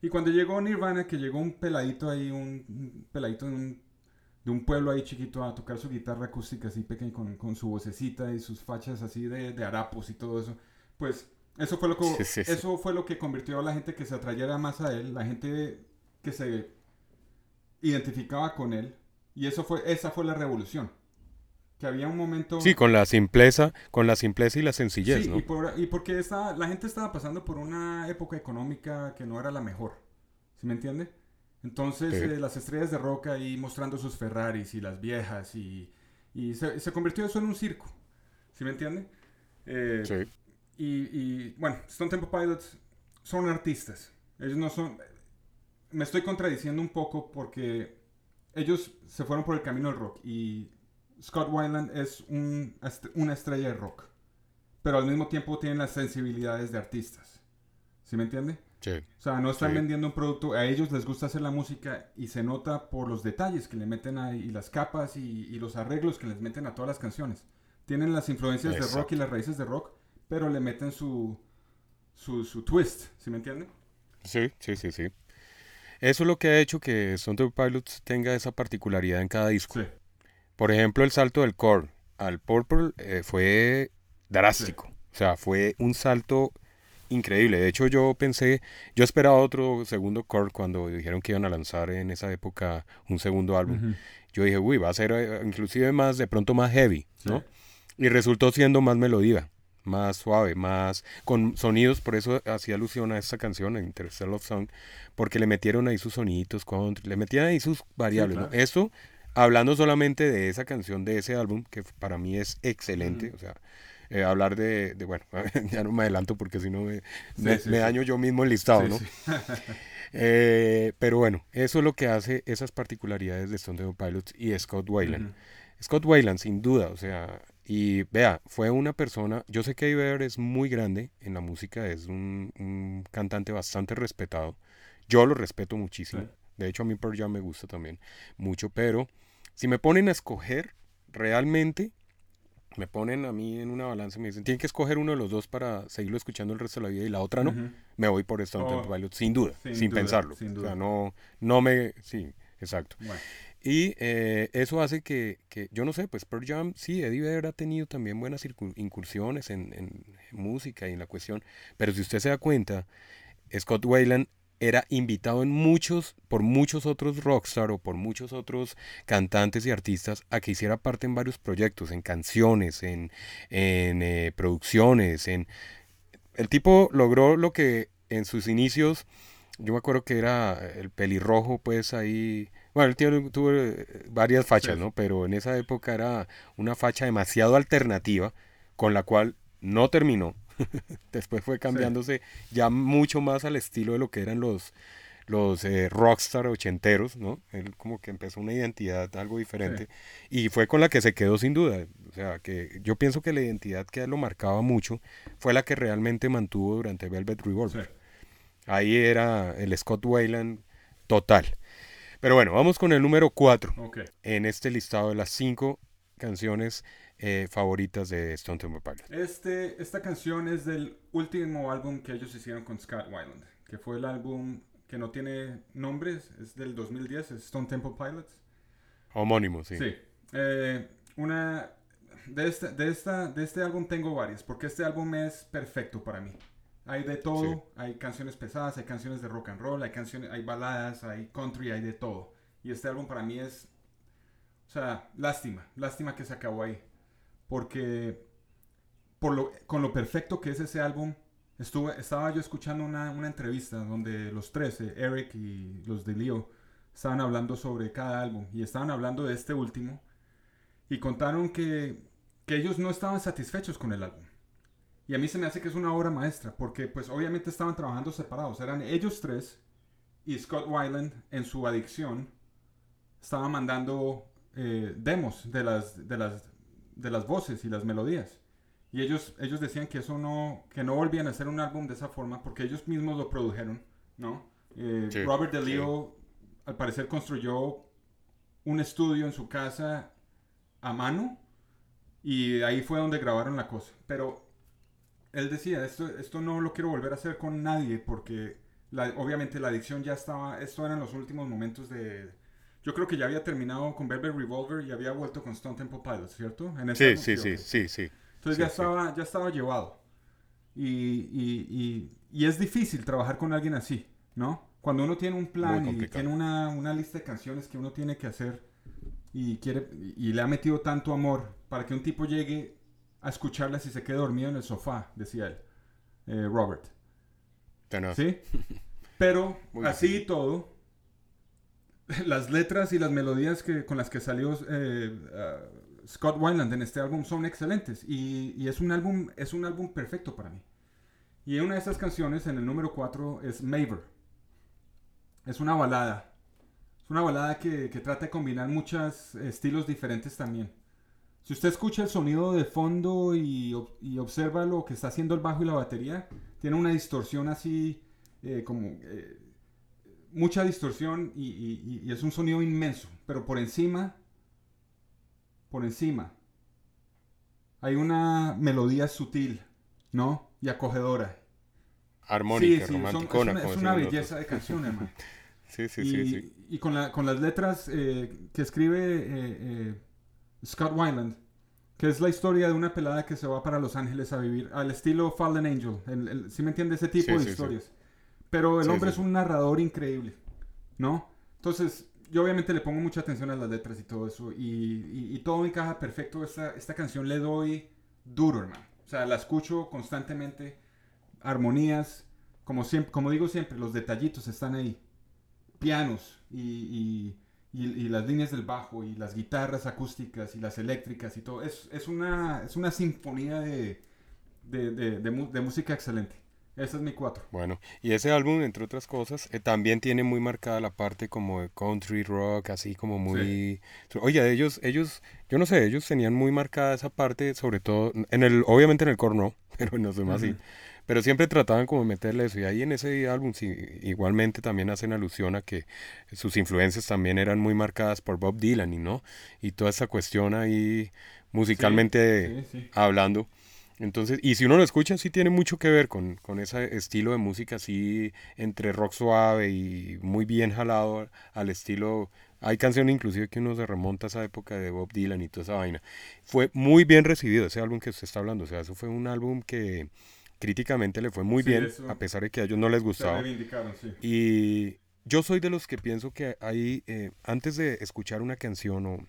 Y cuando llegó Nirvana, que llegó un peladito ahí, un, peladito de un, pueblo ahí chiquito a tocar su guitarra acústica así pequeña con, con su vocecita y sus fachas así de, de harapos y todo eso, pues eso fue lo que eso fue lo que convirtió a la gente que se atrayera más a él, la gente que se identificaba con él y eso fue esa fue la revolución. Que había un momento Sí, con la simpleza, con la simpleza y la sencillez, sí, y, por, y porque estaba, la gente estaba pasando por una época económica que no era la mejor. ¿Sí me entiende? Entonces eh, las estrellas de rock ahí mostrando sus Ferraris y las viejas y, y se, se, convirtió eso en un circo. ¿Sí me entiende? Eh, sí. Y, bueno, Stone Temple Pilots son artistas. Ellos no son... Me estoy contradiciendo un poco porque ellos se fueron por el camino del rock y Scott Weiland es un, una estrella de rock. Pero al mismo tiempo tienen las sensibilidades de artistas. ¿Sí me entiende? Sí. O sea, no están vendiendo un producto. A ellos les gusta hacer la música y se nota por los detalles que le meten ahí, y las capas y, los arreglos que les meten a todas las canciones. Tienen las influencias de rock y las raíces de rock, pero le meten su, su, su twist, ¿sí me entiende? Sí, sí, sí, sí. Eso es lo que ha hecho que Stone Temple Pilots tenga esa particularidad en cada disco. Por ejemplo, el salto del core al Purple eh, fue drástico. O sea, fue un salto increíble. De hecho, yo pensé, yo esperaba otro segundo core cuando dijeron que iban a lanzar en esa época un segundo álbum. Yo dije, uy, va a ser eh, inclusive más, de pronto más heavy, ¿no? Y resultó siendo más melodía más suave, más con sonidos, por eso hacía alusión a esta canción, Interstellar Love Song, porque le metieron ahí sus soniditos, le metían ahí sus variables, Eso, hablando solamente de esa canción, de ese álbum, que para mí es excelente, o sea, eh, hablar de, bueno, [LAUGHS] ya no me adelanto porque si no me, daño yo mismo el listado, ¿no? [LAUGHS] Eh, pero bueno, eso es lo que hace esas particularidades de Stone Temple Pilots y Scott Weiland. Scott Weiland, sin duda, o sea, y vea, fue una persona, yo sé que Vedder es muy grande en la música, es un, cantante bastante respetado. Yo lo respeto muchísimo. De hecho, a mí por ya me gusta también mucho, pero si me ponen a escoger, realmente me ponen a mí en una balanza y me dicen, tienen que escoger uno de los dos para seguirlo escuchando el resto de la vida y la otra no, me voy por Stone oh, Temple Pilots, sin duda, sin, pensarlo. Sin duda. O sea, no, no me, sí, exacto. Y eh, eso hace que, que, yo no sé, pues Pearl Jam, sí, Eddie Vedder ha tenido también buenas incursiones en, en, música y en la cuestión, pero si usted se da cuenta, Scott Weiland era invitado en muchos, por muchos otros rockstar o por muchos otros cantantes y artistas a que hiciera parte en varios proyectos, en canciones, en, en eh, producciones, en... El tipo logró lo que en sus inicios, yo me acuerdo que era el pelirrojo, pues ahí bueno, él tuvo eh, varias fachas, ¿no? Pero en esa época era una facha demasiado alternativa, con la cual no terminó. [LAUGHS] Después fue cambiándose ya mucho más al estilo de lo que eran los, los eh, rockstar ochenteros, ¿no? Él como que empezó una identidad algo diferente y fue con la que se quedó sin duda. O sea, que yo pienso que la identidad que él lo marcaba mucho fue la que realmente mantuvo durante Velvet Revolver. Ahí era el Scott Wayland total. Pero bueno, vamos con el número 4 en este listado de las 5 canciones eh, favoritas de Stone Temple Pilots. Este, esta canción es del último álbum que ellos hicieron con Scott Weiland, que fue el álbum que no tiene nombres, es del 2010, es Stone Temple Pilots. Homónimo, sí. Sí. Eh, una, de, este, de, esta, de este álbum tengo varias, porque este álbum es perfecto para mí. Hay de todo, hay canciones pesadas, hay canciones de rock and roll, hay canciones, hay baladas, hay country, hay de todo. Y este álbum para mí es, o sea, lástima, lástima que se acabó ahí, porque por lo, con lo perfecto que es ese álbum, estuve, estaba yo escuchando una, una entrevista donde los tres, eh, Eric y los de Leo, estaban hablando sobre cada álbum y estaban hablando de este último y contaron que, que ellos no estaban satisfechos con el álbum. Y a mí se me hace que es una obra maestra, porque pues obviamente estaban trabajando separados. Eran ellos tres y Scott Weiland en su adicción estaba mandando eh, demos de las, de, las, de las voces y las melodías. Y ellos, ellos decían que eso no, que no volvían a hacer un álbum de esa forma porque ellos mismos lo produjeron, ¿no? Eh, Robert DeLeo al parecer construyó un estudio en su casa a mano y ahí fue donde grabaron la cosa. Pero él decía, esto, esto no lo quiero volver a hacer con nadie porque obviamente la adicción ya estaba, esto eran los últimos momentos de... Yo creo que ya había terminado con Velvet Revolver y había vuelto con Stone Temple Pilots, ¿cierto? En sí, sí, sí, sí, sí. Entonces ya, Estaba, ya estaba llevado. Y, es difícil trabajar con alguien así, ¿no? Cuando uno tiene un plan y tiene una, una, lista de canciones que uno tiene que hacer y, quiere, y le ha metido tanto amor para que un tipo llegue a escucharlas y se quede dormido en el sofá, decía él, eh, Robert. ¿Sí? [LAUGHS] Pero así y todo, las letras y las melodías que, con las que salió eh, Scott Weiland en este álbum son excelentes y, es, un álbum, es un álbum perfecto para mí. Y una de esas canciones, en el número 4, es Maver. Es una balada. Es una balada que, trata de combinar muchos estilos diferentes también. Si usted escucha el sonido de fondo y, observa lo que está haciendo el bajo y la batería, tiene una distorsión así, eh, como eh, mucha distorsión y, y, es un sonido inmenso. Pero por encima por encima. Hay una melodía sutil, ¿no? Y acogedora. Armónica, sí, romanticona. es una, belleza de canción, hermano. [LAUGHS] sí, sí, sí, sí. Y con, la, con las letras eh, que escribe eh, eh, Scott Weiland, que es la historia de una pelada que se va para Los Ángeles a vivir, al estilo Fallen Angel. ¿Sí me entiende? Ese tipo de historias. Pero el hombre es un narrador increíble, ¿no? Entonces, yo obviamente le pongo mucha atención a las letras y todo eso. Y, y, todo encaja perfecto. Esta, esta canción le doy duro, hermano. O sea, la escucho constantemente. Armonías. Como, siempre, como digo siempre, los detallitos están ahí. Pianos y, y, las líneas del bajo y las guitarras acústicas y las eléctricas y todo. Es, es, una, es una sinfonía de, de, de, de música excelente. Ese es mi cuatro. Bueno, y ese álbum, entre otras cosas, eh, también tiene muy marcada la parte como de country rock, así como muy... Oye, ellos, ellos, yo no sé, ellos tenían muy marcada esa parte, sobre todo, en el, obviamente en el corno, [LAUGHS] pero en los demás sí. Pero siempre trataban como de meterle eso. Y ahí en ese álbum sí, igualmente también hacen alusión a que sus influencias también eran muy marcadas por Bob Dylan y no. Y toda esa cuestión ahí musicalmente hablando. Entonces, y si uno lo escucha, sí tiene mucho que ver con, con ese estilo de música así entre rock suave y muy bien jalado al estilo... Hay canciones inclusive que uno se remonta a esa época de Bob Dylan y toda esa vaina. Fue muy bien recibido ese álbum que usted está hablando. O sea, eso fue un álbum que críticamente le fue muy bien, a pesar de que a ellos no les gustaba. Y yo soy de los que pienso que ahí, eh, antes de escuchar una canción o,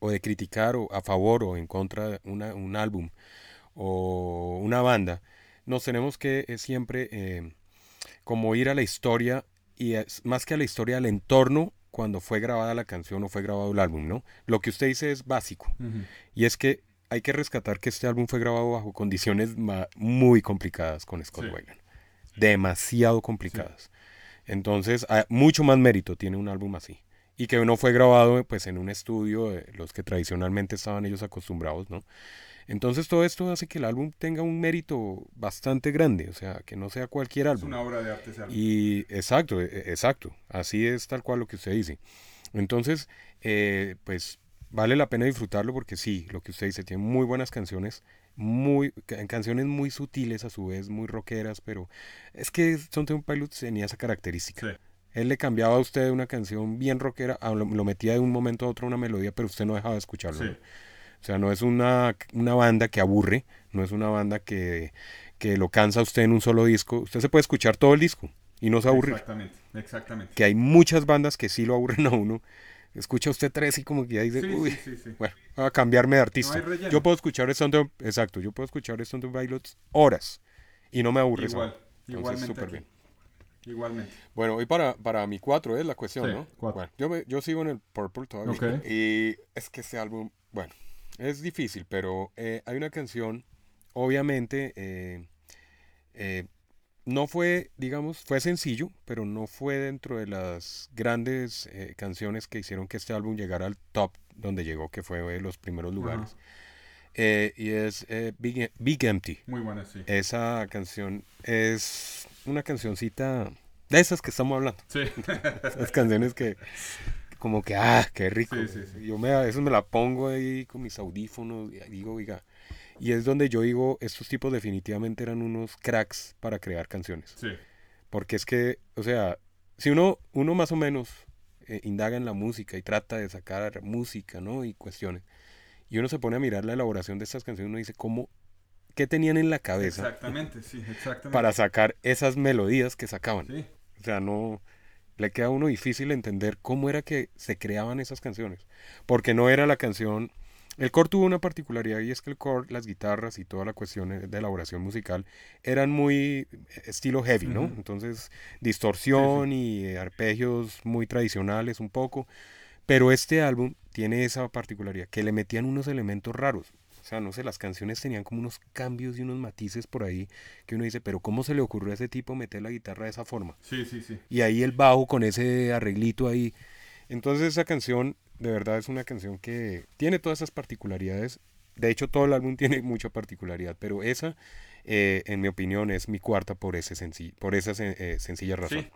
o, de criticar o a favor o en contra de una, un álbum, o una banda, nos tenemos que eh, siempre eh, como ir a la historia y más que a la historia, al entorno cuando fue grabada la canción o fue grabado el álbum, ¿no? Lo que usted dice es básico y es que hay que rescatar que este álbum fue grabado bajo condiciones muy complicadas con Scott sí. demasiado complicadas. Entonces, mucho más mérito tiene un álbum así y que no fue grabado pues en un estudio de los que tradicionalmente estaban ellos acostumbrados, ¿no? Entonces todo esto hace que el álbum tenga un mérito bastante grande, o sea, que no sea cualquier álbum. Es una obra de arte. Y exacto, e, e, exacto, así es tal cual lo que usted dice. Entonces, eh, pues vale la pena disfrutarlo porque sí, lo que usted dice, tiene muy buenas canciones, muy canciones muy sutiles a su vez, muy rockeras, pero es que Son un Pilot tenía esa característica. Él le cambiaba a usted una canción bien rockera, lo, lo, metía de un momento a otro una melodía, pero usted no dejaba de escucharlo. Sí. O sea, no es una, una banda que aburre, no es una banda que, que lo cansa a usted en un solo disco. Usted se puede escuchar todo el disco y no se aburre. Exactamente, exactamente. Que hay muchas bandas que sí lo aburren a uno. Escucha usted tres y como que ya dice, uy, bueno, voy a cambiarme de artista. yo puedo escuchar Stone exacto, yo puedo escuchar Stone Pilots horas Y no me aburre Igual, igualmente. súper bien. Igualmente. Bueno, hoy para, para mi 4 es la cuestión, Sí, ¿no? cuatro. Bueno, yo, me- yo sigo en el Purple todavía. Y es que este álbum, bueno, es difícil, pero eh, hay una canción, obviamente, eh, eh, no fue, digamos, fue sencillo, pero no fue dentro de las grandes canciones que hicieron que este álbum llegara al top donde llegó, que fue de los primeros lugares. Y es Big, Big Empty. Muy buena, sí. Esa canción es una cancioncita de esas que estamos hablando. Sí. [LAUGHS] Esas canciones que como que, ah, qué rico. Sí, sí, sí. Yo me, a veces me la pongo ahí con mis audífonos y digo, oiga. Y es donde yo digo, estos tipos definitivamente eran unos cracks para crear canciones. Sí. Porque es que, o sea, si uno, uno más o menos eh, indaga en la música y trata de sacar música, ¿no? Y cuestiones. Y uno se pone a mirar la elaboración de estas canciones, uno dice, ¿cómo? ¿Qué tenían en la cabeza Exactamente, sí, exactamente. para sacar esas melodías que sacaban? Sí, O sea, no le queda a uno difícil entender cómo era que se creaban esas canciones, porque no era la canción. El core tuvo una particularidad y es que el core, las guitarras y toda la cuestión de elaboración musical eran muy eh, estilo heavy, ¿no? Entonces, distorsión y arpegios muy tradicionales un poco, pero este álbum tiene esa particularidad que le metían unos elementos raros. Sea, no sé, las canciones tenían como unos cambios y unos matices por ahí que uno dice, pero ¿cómo se le ocurrió a ese tipo meter la guitarra de esa forma? sí, sí, sí. Y ahí el bajo con ese arreglito ahí. Entonces esa canción de verdad es una canción que tiene todas esas particularidades. De hecho todo el álbum [LAUGHS] tiene mucha particularidad, pero esa, eh, en mi opinión, es mi cuarta por, ese senci- por esa sen- eh, sencilla razón. Sí.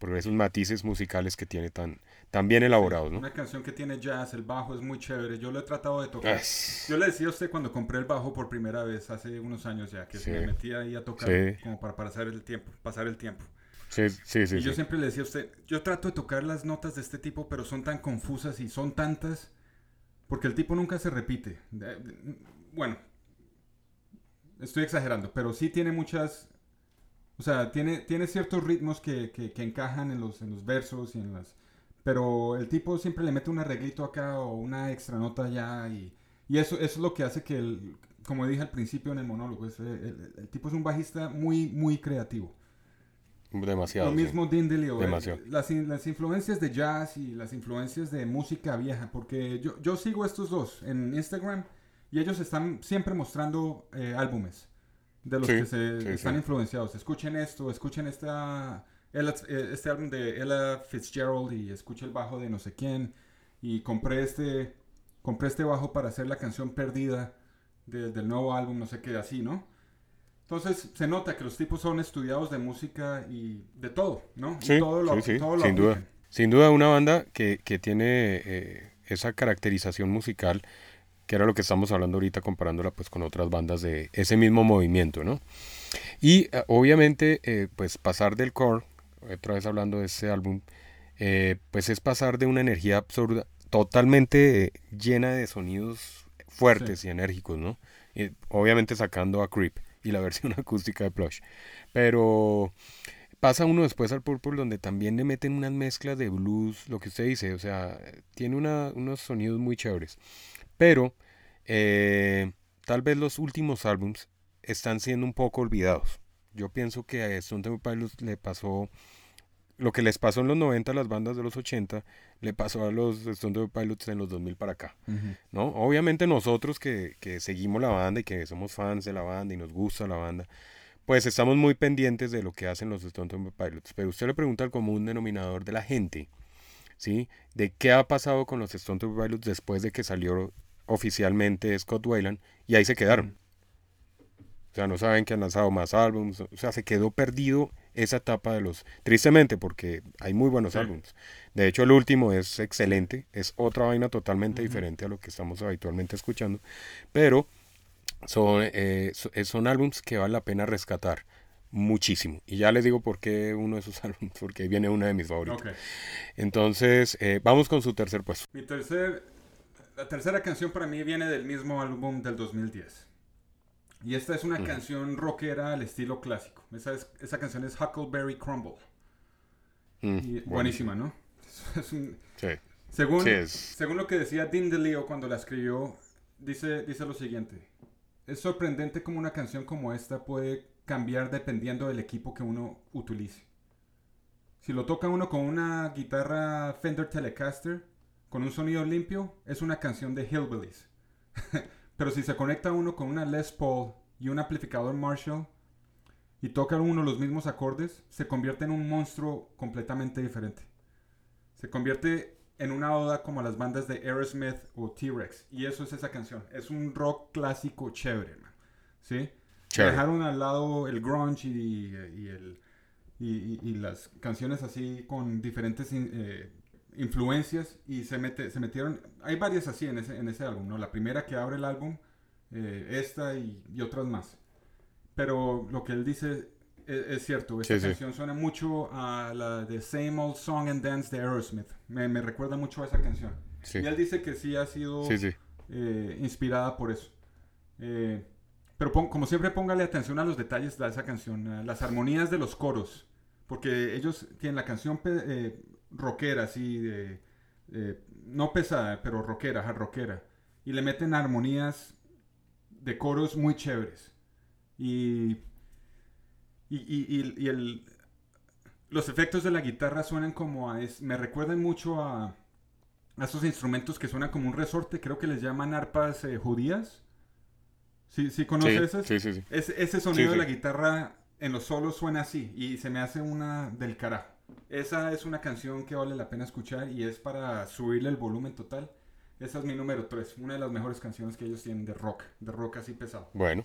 Por esos matices musicales que tiene tan, tan bien elaborados, ¿no? Una canción que tiene jazz, el bajo es muy chévere. Yo lo he tratado de tocar. Es- Yo le decía a usted cuando compré el bajo por primera vez hace unos años ya, que Sí. me metí ahí a tocar Sí. como para pasar el tiempo, pasar el tiempo. Sí, sí, sí. y yo sí. siempre le decía a usted, yo trato de tocar las notas de este tipo, pero son tan confusas y son tantas, porque el tipo nunca se repite. Bueno, estoy exagerando, pero sí tiene muchas, o sea, tiene, tiene ciertos ritmos que, que- que encajan en los, en los versos y en las... Pero el tipo siempre le mete un arreglito acá o una extra nota allá y, y eso, eso es lo que hace que, el, como dije al principio en el monólogo, es, el, el- el tipo es un bajista muy, muy creativo. Demasiado. Lo sí. mismo Dean DeLeo. eh, Demasiado. Las, las influencias de jazz y las influencias de música vieja, porque yo, yo sigo estos dos en Instagram y ellos están siempre mostrando eh, álbumes de los Sí, que se sí, están sí. influenciados. Escuchen esto, escuchen esta, Ella- eh, este álbum de Ella Fitzgerald y escuchen el bajo de no sé quién. Y compré este, compré este bajo para hacer la canción perdida de- del nuevo álbum, no sé qué, así, ¿no? Entonces se nota que los tipos son estudiados de música y de todo, ¿no? Y Sí, todo lo, sí, sí, todo lo sin duda. Sin duda una banda que, que tiene eh, esa caracterización musical, que era lo que estamos hablando ahorita comparándola pues con otras bandas de ese mismo movimiento, ¿no? Y eh, obviamente eh, pues pasar del core, otra vez hablando de ese álbum, eh, pues es pasar de una energía absurda, totalmente llena de sonidos fuertes Sí. y enérgicos, ¿no? Y obviamente sacando a Creep y la [LAUGHS] versión acústica de Plush. Pero pasa uno después al Purple donde también le meten unas mezclas de blues, lo que usted dice, o sea, tiene una- unos sonidos muy chéveres. Pero eh, tal vez los últimos álbums están siendo un poco olvidados. Yo pienso que a Stone Temple Pilots le pasó lo que les pasó en los 90 a las bandas de los 80, le pasó a los Stone Temple Pilots en los 2000 para acá. ¿no? Obviamente nosotros que, que seguimos la banda y que somos fans de la banda y nos gusta la banda, pues estamos muy pendientes de lo que hacen los Stone Temple Pilots. Pero usted le pregunta al común denominador de la gente, ¿sí? De qué ha pasado con los Stone Temple Pilots después de que salió oficialmente Scott Weiland y ahí se quedaron. O sea, no saben que han lanzado más álbumes, o sea, se quedó perdido esa etapa de los... Tristemente, porque hay muy buenos Sí. álbumes. De hecho, el último es excelente, es otra vaina totalmente diferente a lo que estamos habitualmente escuchando, pero son, eh, eh, son álbumes que vale la pena rescatar muchísimo. Y ya les digo por qué uno de esos [LAUGHS] álbumes, porque ahí viene una de mis favoritos. Ok. Entonces, eh, vamos con su tercer puesto. Mi tercer, la tercera canción para mí viene del mismo álbum del 2010. Y esta es una canción rockera al estilo clásico. Esa, es- esa canción es Huckleberry Crumble. Mm, Y buenísima, ¿no? [LAUGHS] Es un- Sí, según, sí, es... según lo que decía Dean DeLeo cuando la escribió, dice, dice lo siguiente. Es sorprendente cómo una canción como esta puede cambiar dependiendo del equipo que uno utilice. Si lo toca uno con una guitarra Fender Telecaster, con un sonido limpio, es una canción de Hillbillies. [LAUGHS] Pero si se conecta uno con una Les Paul y un amplificador Marshall y toca uno los mismos acordes, se convierte en un monstruo completamente diferente. Se convierte en una oda como las bandas de Aerosmith o T-Rex. Y eso es esa canción. Es un rock clásico chévere, man. ¿Sí? Dejaron al lado el grunge y, el, y, las canciones así con diferentes eh, influencias y se, mete, se metieron... Hay varias así en ese, en ese álbum, ¿no? La primera que abre el álbum, eh, esta y, otras más. Pero lo que él dice es, cierto, esta canción suena mucho a la de Same Old Song and Dance de Aerosmith. Me, me recuerda mucho a esa canción. Y él dice que sí ha sido eh, inspirada por eso. Eh, pero como siempre póngale atención a los detalles de esa canción, las armonías de los coros, porque ellos tienen la canción eh, rockera, así, de, no pesada, pero rockera, hard rockera, y le meten armonías de coros muy chéveres. Y y, el, los efectos de la guitarra suenan como a... Es, me recuerdan mucho a, a, esos instrumentos que suenan como un resorte, creo que les llaman arpas eh, judías. ¿Sí, sí conoces sí, Sí, sí, ese sonido de la guitarra en los solos suena así y se me hace una del carajo. Esa es una canción que vale la pena escuchar y es para subirle el volumen total. Esa es mi número 3, una de las mejores canciones que ellos tienen de rock, de rock así pesado. Bueno,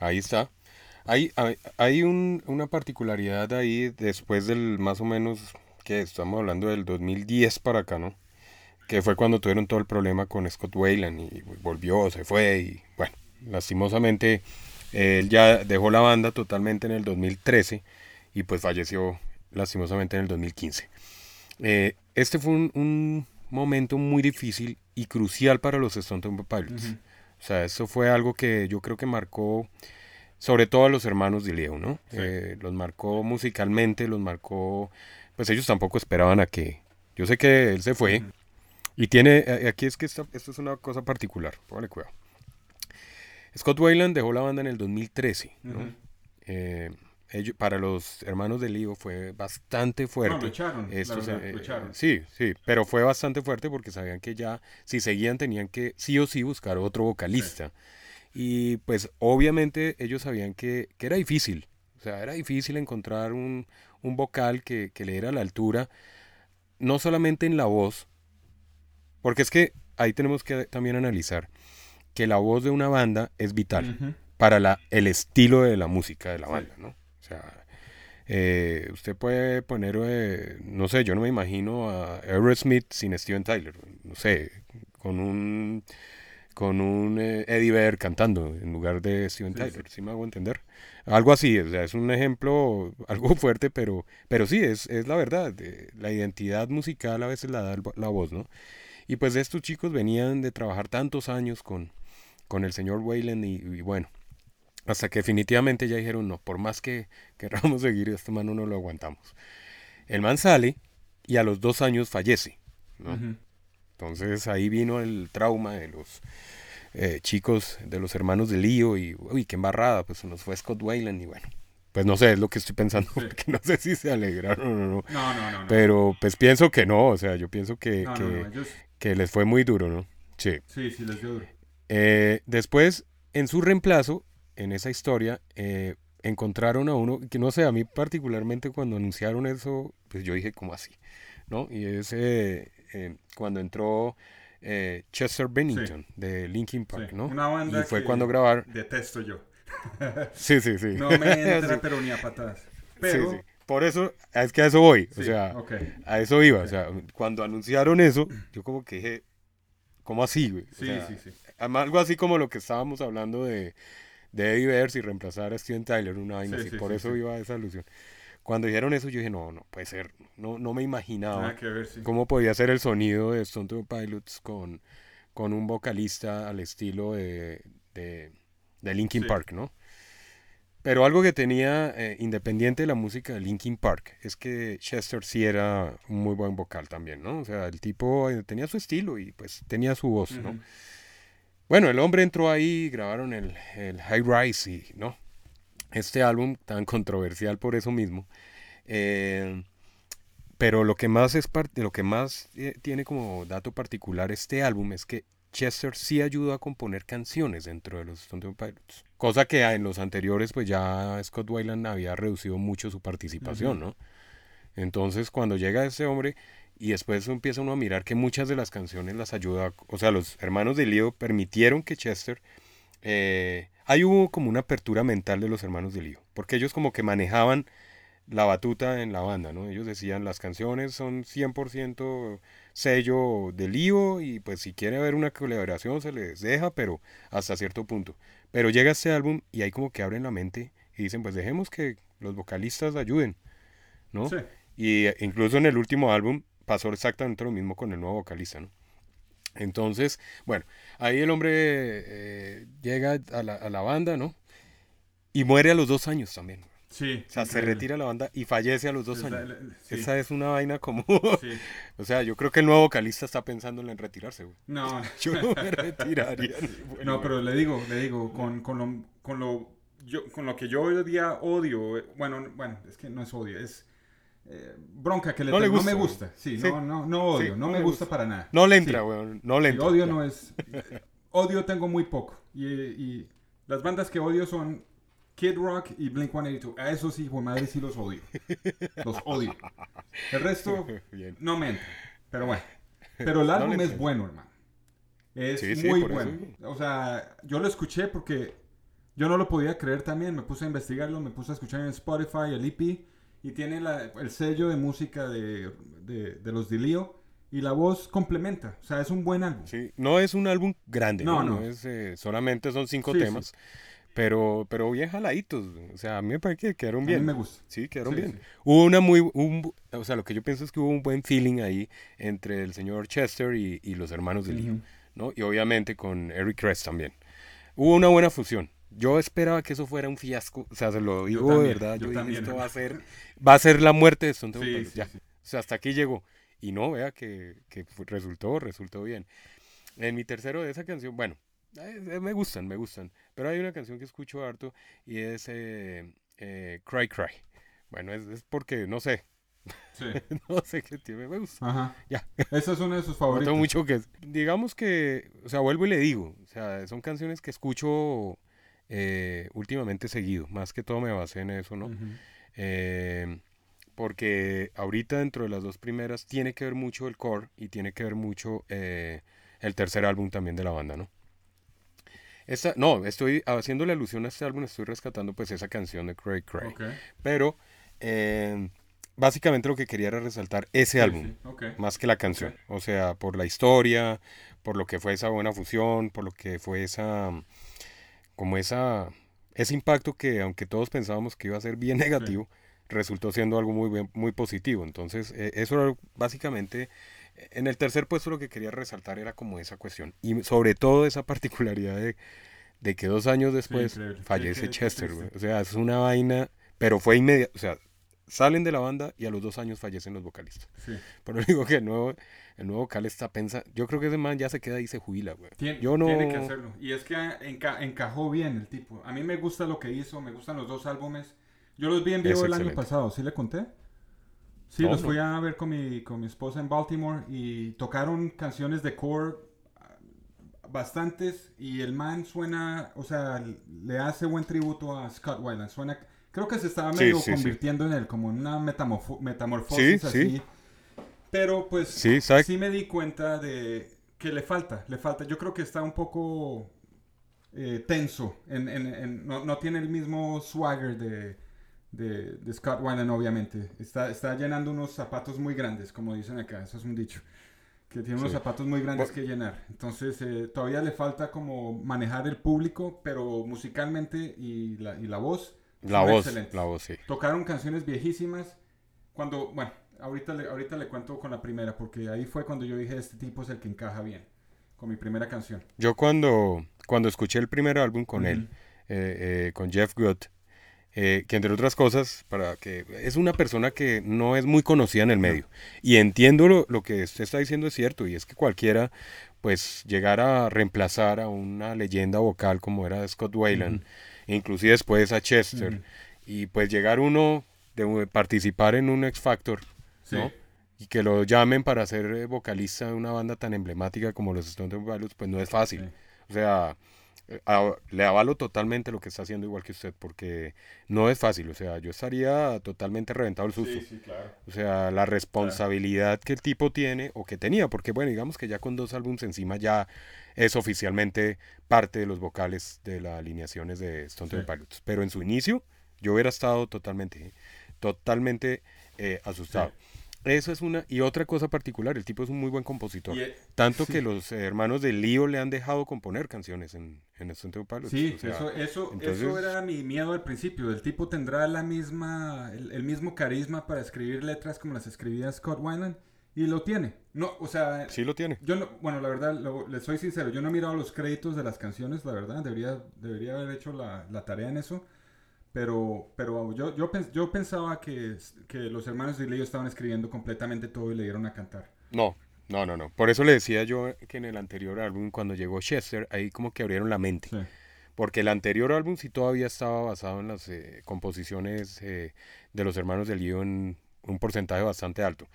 ahí está. Hay, hay, una particularidad ahí después del más o menos, que estamos hablando del 2010 para acá, ¿no? Que fue cuando tuvieron todo el problema con Scott Wayland y volvió, se fue y bueno, lastimosamente él ya dejó la banda totalmente en el 2013 y pues falleció lastimosamente en el 2015. Eh, este fue un, momento muy difícil y crucial para los Stone Temple Pilots. O sea, eso fue algo que yo creo que marcó sobre todo a los hermanos de Leo, ¿no? Eh, los marcó musicalmente, los marcó, pues ellos tampoco esperaban a que, yo sé que él se fue, y tiene, eh, aquí es que esto, esto es una cosa particular, póngale cuidado. Scott Wayland dejó la banda en el 2013, ¿no? Eh, para los hermanos de Leo fue bastante fuerte. No, lo echaron, Sí, sí, pero fue bastante fuerte porque sabían que ya, si seguían, tenían que sí o sí buscar otro vocalista. Y pues obviamente ellos sabían que, era difícil, o sea, era difícil encontrar un, vocal que, le diera la altura, no solamente en la voz, porque es que ahí tenemos que también analizar que la voz de una banda es vital para la, el estilo de la música de la banda, ¿no? O sea, eh, usted puede poner, eh, no sé, yo no me imagino a Aerosmith sin Steven Tyler, no sé, con un con un eh, Eddie Vedder cantando en lugar de Steven Tyler, sí. me hago entender? Algo así, o sea, es un ejemplo [LAUGHS] algo fuerte, pero, pero sí, es, es la verdad, la identidad musical a veces la da la voz, ¿no? Y pues estos chicos venían de trabajar tantos años con, con el señor Wayland y, bueno, hasta que definitivamente ya dijeron, no, por más que queramos [LAUGHS] seguir, este man no lo aguantamos. El man sale y a los dos años fallece, ¿no? Entonces ahí vino el trauma de los eh, chicos, de los hermanos de Lío y, uy, qué embarrada, pues nos fue Scott Wayland y bueno, pues no sé, es lo que estoy pensando, porque no sé si se alegraron o no. No, no, no. Pero pues pienso que no, o sea, yo pienso que, que, les fue muy duro, ¿no? Sí. Sí, sí, les dio duro. Eh, después, en su reemplazo, en esa historia, eh, encontraron a uno, que no sé, a mí particularmente cuando anunciaron eso, pues yo dije, ¿cómo así? ¿No? Y ese eh, cuando entró eh, Chester Bennington de Linkin Park, ¿no? Una banda y fue cuando grabar. Detesto yo. [LAUGHS] sí, sí, sí. No me entra, [LAUGHS] pero ni a patadas. Pero... Sí, sí. Por eso, es que a eso voy. o sea, a eso iba. O sea, cuando anunciaron eso, yo como que dije, ¿cómo así, güey? sí, sí, sí. Algo así como lo que estábamos hablando de, de Eddie Vedder y reemplazar a Steven Tyler, una vaina así. por eso iba a esa alusión. Cuando dijeron eso, yo dije, no, no puede ser. No, no me imaginaba cómo podía ser el sonido de Stone Temple Pilots con, con un vocalista al estilo de, de, Linkin Park, ¿no? Pero algo que tenía, eh, independiente de la música de Linkin Park, es que Chester sí era un muy buen vocal también, ¿no? O sea, el tipo eh, tenía su estilo y pues tenía su voz, ¿no? Bueno, el hombre entró ahí, grabaron el, el High Rise y, ¿no? Este álbum tan [LAUGHS] controversial por eso mismo. Eh, pero lo que más es lo que más eh, tiene como dato particular este álbum es que Chester sí ayudó a componer canciones dentro de los Stone Temple Pilots. Cosa que en los anteriores, pues ya Scott Weiland había reducido mucho su participación, ¿no? Entonces, cuando llega ese hombre y después empieza uno a mirar que muchas de las canciones las ayuda, o sea, los hermanos de Lío permitieron que Chester, eh, ahí hubo como una apertura mental de los hermanos de Lío, porque ellos como que manejaban la batuta en la banda, ¿no? Ellos decían las canciones son 100% sello de lío y pues si quiere haber una colaboración se les deja, pero hasta cierto punto. Pero llega este álbum y ahí como que abren la mente y dicen pues dejemos que los vocalistas ayuden, ¿no? Sí. Y eh, incluso en el último álbum pasó exactamente lo mismo con el nuevo vocalista, ¿no? Entonces, bueno, ahí el hombre eh, llega a la, a la banda, ¿no? Y muere a los dos años también. Sí. O sea, se retira la banda y fallece a los dos años. Esa es una vaina como... [LAUGHS] o sea, yo creo que el nuevo vocalista está pensando en retirarse, güey. No. [LAUGHS] yo no me retiraría. [LAUGHS] no, pero le digo, le digo, con, con, lo, con, lo, yo, con lo que yo hoy día odio, eh, bueno, bueno, es que no es odio, es... Eh, bronca que le, no, le gusta, no me gusta. Sí, No, no, no odio, no, me gusta, para nada. No le entra, no le entra. odio no es... odio tengo muy poco. Y, y las bandas que odio son Kid Rock y Blink 182. A esos hijos de madre sí los odio. Los odio. El resto [LAUGHS] no me entra. Pero bueno. [LAUGHS] Pero el álbum es bueno, hermano. Es muy bueno. O sea, yo lo escuché porque yo no lo podía creer también. Me puse a investigarlo, me puse a escuchar en Spotify el EP. Y tiene el sello de música de, de, los Dilio. Y la voz complementa. O sea, es un buen álbum. Sí, no es un álbum grande. No, no. Es, eh, solamente son cinco temas. Pero, pero bien jaladitos. O sea, a mí me parece que quedaron bien. A mí me gusta. Sí, quedaron bien. Hubo una muy. o sea, lo que yo pienso es que hubo un buen feeling ahí entre el señor Chester y, y los hermanos de Lee. ¿no? Y obviamente con Eric Crest también. Hubo una buena fusión. Yo esperaba que eso fuera un fiasco. O sea, se lo digo de verdad. Yo, también, esto va a ser. Va a ser la muerte de Stone sí, ya. O sea, hasta aquí llegó. Y no, vea que, que resultó, resultó bien. En mi tercero de esa canción, bueno, eh, me gustan, me gustan. Pero hay una canción que escucho harto y es eh, eh, Cry Cry. Bueno, es, porque, no sé. Sí. [LAUGHS] no sé qué tiene, me gusta. Ajá. Ya. Esa es una de sus favoritas. mucho que, digamos que, o sea, vuelvo y le digo, o sea, son canciones que escucho últimamente seguido. Más que todo me basé en eso, ¿no? porque ahorita dentro de las dos primeras tiene que ver mucho el core y tiene que ver mucho el tercer álbum también de la banda, ¿no? no, estoy haciendo la alusión a este álbum, estoy rescatando pues esa canción de Craig Craig. Pero eh, básicamente lo que quería era resaltar ese álbum, más que la canción. O sea, por la historia, por lo que fue esa buena fusión, por lo que fue esa, como esa, ese impacto que aunque todos pensábamos que iba a ser bien [LAUGHS] negativo, resultó siendo algo muy, muy positivo. Entonces, eh, eso era básicamente en el tercer puesto lo que quería resaltar era como esa cuestión. Y sobre todo esa [LAUGHS] particularidad de, que dos años después fallece Chester, O sea, es una vaina, pero fue inmediato. O sea, salen de la banda y a los dos años fallecen los vocalistas. Sí. [LAUGHS] Pero digo que nuevo, el nuevo vocal está pensando. Yo creo que ese man ya se queda y se jubila, güey. Yo no... tiene que hacerlo. Y es que encajó bien el tipo. A mí me gusta lo que hizo, me gustan los dos álbumes. Yo los vi en vivo el año pasado, ¿sí le conté? Sí, los fui a ver con mi, con mi esposa en Baltimore y tocaron canciones de core ah, bastantes y el man suena, o sea, le hace buen tributo a Scott Weiland. Suena, creo que se estaba medio convirtiendo en él, como en una metamorfosis así. Pero pues sí, me di cuenta de que le falta, le falta. Yo creo que está un poco eh, tenso, en, no, no, tiene el mismo swagger de, de, Scott Weiland, obviamente. Está, está llenando unos zapatos muy grandes, como dicen acá, eso es un dicho. Que tiene unos zapatos muy grandes que llenar. Entonces, eh, todavía le falta como manejar el público, pero musicalmente y la, y la voz. La voz, la voz, sí. Tocaron canciones viejísimas. Cuando, bueno, ahorita le, ahorita le cuento con la primera, porque ahí fue cuando yo dije, este tipo es el que encaja bien, con mi primera canción. Yo cuando, cuando escuché el primer álbum con él, eh, eh, con Jeff Good, eh, que entre otras cosas, para que es una persona que no es muy conocida en el medio. Y entiendo lo, lo, que usted está diciendo es cierto, y es que cualquiera, pues, llegar a reemplazar a una leyenda vocal como era Scott Weiland, inclusive después a Chester, y pues llegar uno de participar en un X Factor, ¿no? Y que lo llamen para ser eh, vocalista de una banda tan emblemática como los Stone Temple Pilots, pues no es fácil. O sea, eh, le avalo totalmente lo que está haciendo igual que usted, porque no es fácil, o sea, yo estaría totalmente reventado el susto. O sea, la responsabilidad que el tipo tiene o que tenía, porque bueno, digamos que ya con dos álbumes encima ya es oficialmente parte de los vocales de las alineaciones de Stone Temple Pilots, pero en su inicio yo hubiera estado totalmente, totalmente eh, asustado. Eso es una. Y otra cosa particular, el tipo es un muy buen compositor. Tanto que los hermanos de Lío le han dejado componer canciones en, en el Centro Pilots. Sí, eso, eso, eso era mi miedo al principio. El tipo tendrá la misma, el, mismo carisma para escribir letras como las escribía Scott Weiland. Y lo tiene. No, o sea. Sí lo tiene. Yo no, bueno, la verdad, le soy sincero. Yo no he mirado los créditos de las canciones, la verdad. Debería, debería haber hecho la, la tarea en eso. Pero, pero yo, yo, yo pensaba que, que los hermanos de Leo estaban escribiendo completamente todo y le dieron a cantar. No, no, no, no. Por eso le decía yo que en el anterior álbum, cuando llegó Chester, ahí como que abrieron la mente. Porque el anterior álbum sí todavía estaba basado en las eh, composiciones eh, de los hermanos de Leo en un porcentaje bastante alto.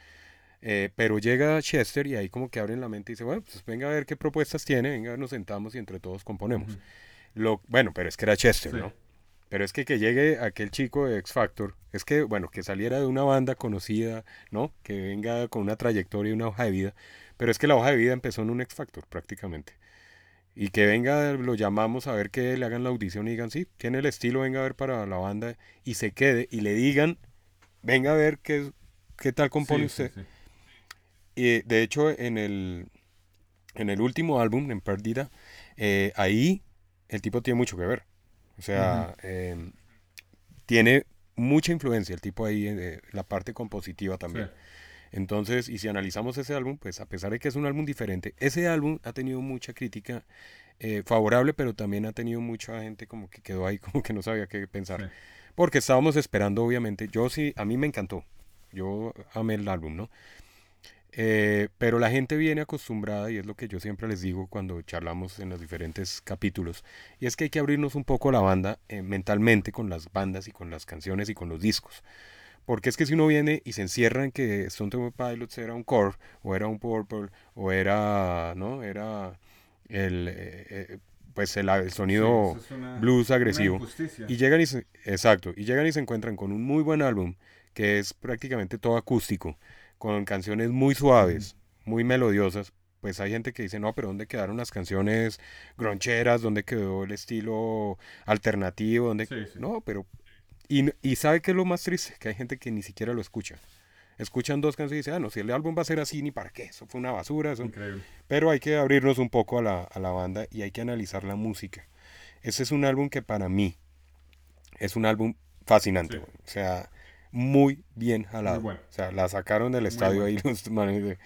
Eh, pero llega Chester y ahí como que abren la mente y dice, bueno, pues venga a ver qué propuestas tiene, venga, nos sentamos y entre todos componemos. Lo, bueno, pero es que era Chester, ¿no? Pero es que que llegue aquel chico de X Factor, es que, bueno, que saliera de una banda conocida, ¿no? Que venga con una trayectoria y una hoja de vida. Pero es que la hoja de vida empezó en un X Factor prácticamente. Y que venga, lo llamamos a ver que le hagan la audición y digan, sí, tiene el estilo, venga a ver para la banda y se quede y le digan, venga a ver qué, qué tal compone usted. y de hecho, en el, en el último álbum, en Perdida, eh, ahí el tipo tiene mucho que ver. O sea, em, tiene mucha influencia el tipo ahí, eh, la parte compositiva también. Entonces, y si analizamos ese álbum, pues a pesar de que es un álbum diferente, ese álbum ha tenido mucha crítica eh, favorable, pero también ha tenido mucha gente como que quedó ahí [LAUGHS] como que no sabía qué pensar. Porque estábamos esperando, obviamente, yo sí, a mí me encantó, yo amé el álbum, ¿no? Eh, pero la gente viene acostumbrada, y es lo que yo siempre les digo cuando charlamos en los diferentes capítulos, y es que hay que abrirnos un poco la banda eh, mentalmente con las bandas y con las canciones y con los discos. Porque es que si uno viene y se encierra en que Stone Temple Pilots era un core, o era un Purple, o era, ¿no? Era el, eh, pues el, sonido blues agresivo. Y llegan y se, exacto, y llegan y se encuentran con un muy buen álbum que es prácticamente todo acústico con canciones muy suaves, muy melodiosas, pues hay gente que dice, no, pero ¿dónde quedaron las canciones groncheras? ¿Dónde quedó el estilo alternativo? ¿Dónde... No, pero... Y, y ¿sabe qué es lo más triste? Que hay gente que ni siquiera lo escucha. Escuchan dos canciones y dicen, ah, no, si el álbum va a ser así, ni para qué, eso fue una basura. Eso... Pero hay que abrirnos un poco a la, a la banda y hay que analizar la música. Ese es un álbum que para mí es un álbum fascinante. O sea, muy bien jalado. O sea, la sacaron del estadio ahí [LAUGHS] los manes de,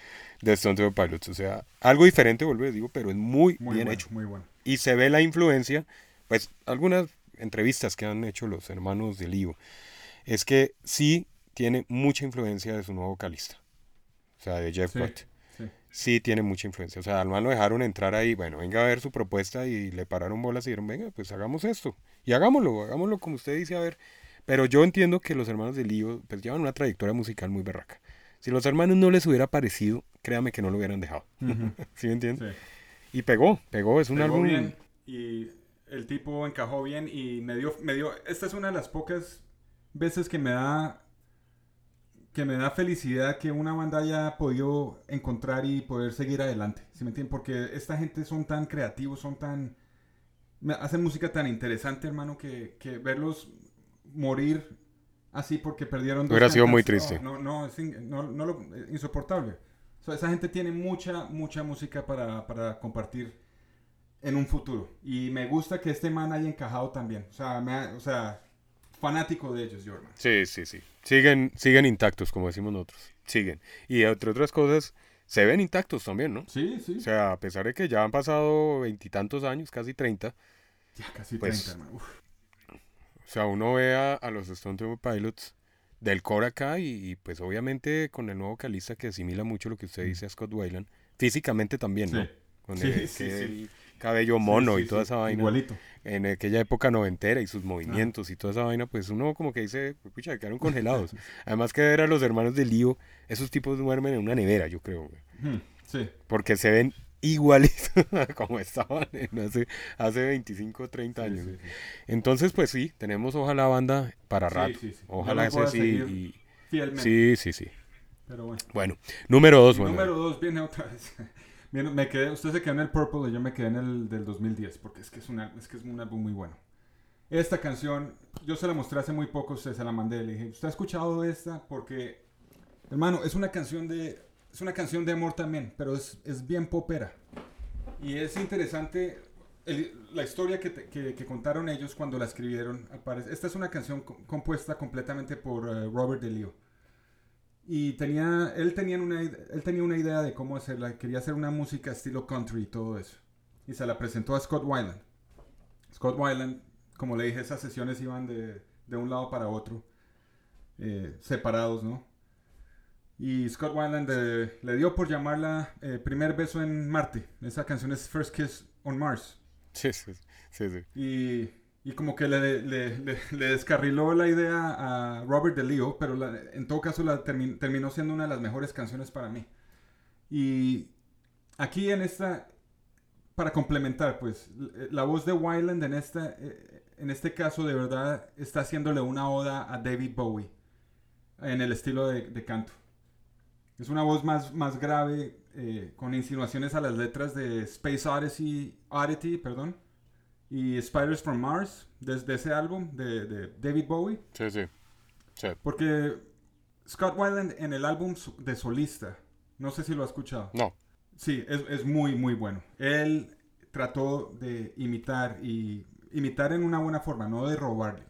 de Stone Temple Pilots. O sea, algo diferente, vuelvo a digo, pero es muy, bien hecho. Muy bueno. Y se ve la influencia, pues algunas entrevistas que han hecho los hermanos de Lío, es que sí tiene mucha influencia de su nuevo vocalista. O sea, de Jeff Butt. Sí. tiene mucha influencia. O sea, al man lo dejaron entrar ahí, bueno, venga a ver su propuesta y le pararon bolas y dijeron, venga, pues hagamos esto. Y hagámoslo, hagámoslo como usted dice, a ver, pero yo entiendo que los hermanos de Lío pues llevan una trayectoria musical muy berraca. Si los hermanos no les hubiera parecido, créame que no lo hubieran dejado. [LAUGHS] ¿Sí me entiendes? Y pegó, pegó, es un álbum... Bien, y el tipo encajó bien y me dio, me dio... Esta es una de las pocas veces que me da que me da felicidad que una banda haya podido encontrar y poder seguir adelante. ¿Sí me entiendes? Porque esta gente son tan creativos, son tan... Hacen música tan interesante, hermano, que, que verlos morir así porque perdieron dos Hubiera sido muy triste. No, no, es no, no lo, insoportable. esa gente tiene mucha, mucha música para, para, compartir en un futuro. Y me gusta que este man haya encajado también. O sea, o sea fanático de ellos, Jordan. Sí, sí, sí. Siguen, siguen intactos, como decimos nosotros. Siguen. Y entre otras cosas, se ven intactos también, ¿no? Sí, sí. O sea, a pesar de que ya han pasado veintitantos años, casi treinta. Ya, casi pues, treinta, o sea, uno ve a, los Stone Temple Pilots del core acá y, pues obviamente con el nuevo vocalista que asimila mucho lo que usted dice a Scott Weiland, físicamente también, ¿no? sí, sí, sí, cabello mono y toda esa vaina. Igualito. En aquella época noventera y sus movimientos y toda esa vaina, pues uno como que dice, pucha, quedaron [LAUGHS] congelados. Además que ver a los hermanos de Lío, esos tipos duermen en una nevera, yo creo, güey. Sí. Porque se ven igualitos [LAUGHS] a como estaban en hace, hace 25 o 30 Sí, años. sí, güey. sí. Entonces, pues sí, tenemos ojalá banda para rato. sí, sí. Yo Ojalá ese sí. y- Fielmente. Sí, sí, sí. Pero bueno. Bueno, número dos, bueno. número dos viene otra vez. [LAUGHS] Me quedé, usted se quedó en el Purple y yo me quedé en el del 2010 porque es que es, una, es que es un álbum muy bueno. Esta canción, yo se la mostré hace muy poco, se, se la mandé, le dije, ¿usted ha escuchado esta? Porque, hermano, es una canción de, es una canción de amor también, pero es, es bien popera. Y es interesante el- la historia que, te- que- que contaron ellos cuando la escribieron. Esta es una canción co- compuesta completamente por eh, Robert DeLeo. Y tenía, él, tenía una, él tenía una idea de cómo hacerla. Quería hacer una música estilo country y todo eso. Y se la presentó a Scott Weiland. Scott Weiland, como le dije, esas sesiones iban de, de un lado para otro. eh, separados, ¿no? Y Scott Weiland eh, le dio por llamarla eh, Primer Beso en Marte. Esa canción es First Kiss on Mars. Sí, sí, sí, sí. Y, y como que le, le- le- le descarriló la idea a Robert DeLeo, pero la- en todo caso la termi- terminó siendo una de las mejores canciones para mí. Y aquí en esta, para complementar, pues l- la voz de Wyland en, esta, eh, en este caso de verdad está haciéndole una oda a David Bowie en el estilo de, de canto. Es una voz más, más grave, eh, con insinuaciones a las letras de Space Odyssey, Oddity, perdón, y Spiders from Mars, desde ese álbum de, de David Bowie. Sí, sí. Sí. Porque Scott Weiland en el álbum de solista, no sé si lo ha escuchado. No. Sí, es, es muy, muy bueno. Él trató de imitar y imitar en una buena forma, no de robarle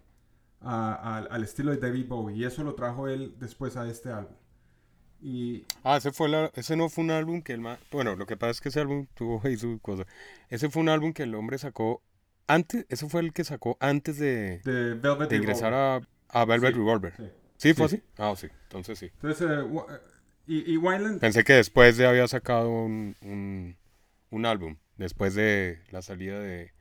a- al estilo de David Bowie. Y eso lo trajo él después a este álbum. Y Ah, ese, fue la, ese no fue un álbum que el ma- Bueno, lo que pasa es que ese álbum tuvo ahí su cosa. Ese fue un álbum que el hombre sacó antes... Ese fue el que sacó antes de, de Velvet de ingresar a, a Velvet Sí, Revolver. Sí. Sí. fue Sí. así? Ah, sí. Entonces sí. Entonces, eh, eh, y, y Weiland, Pensé que después de había sacado un, un, un álbum. Después de la salida de,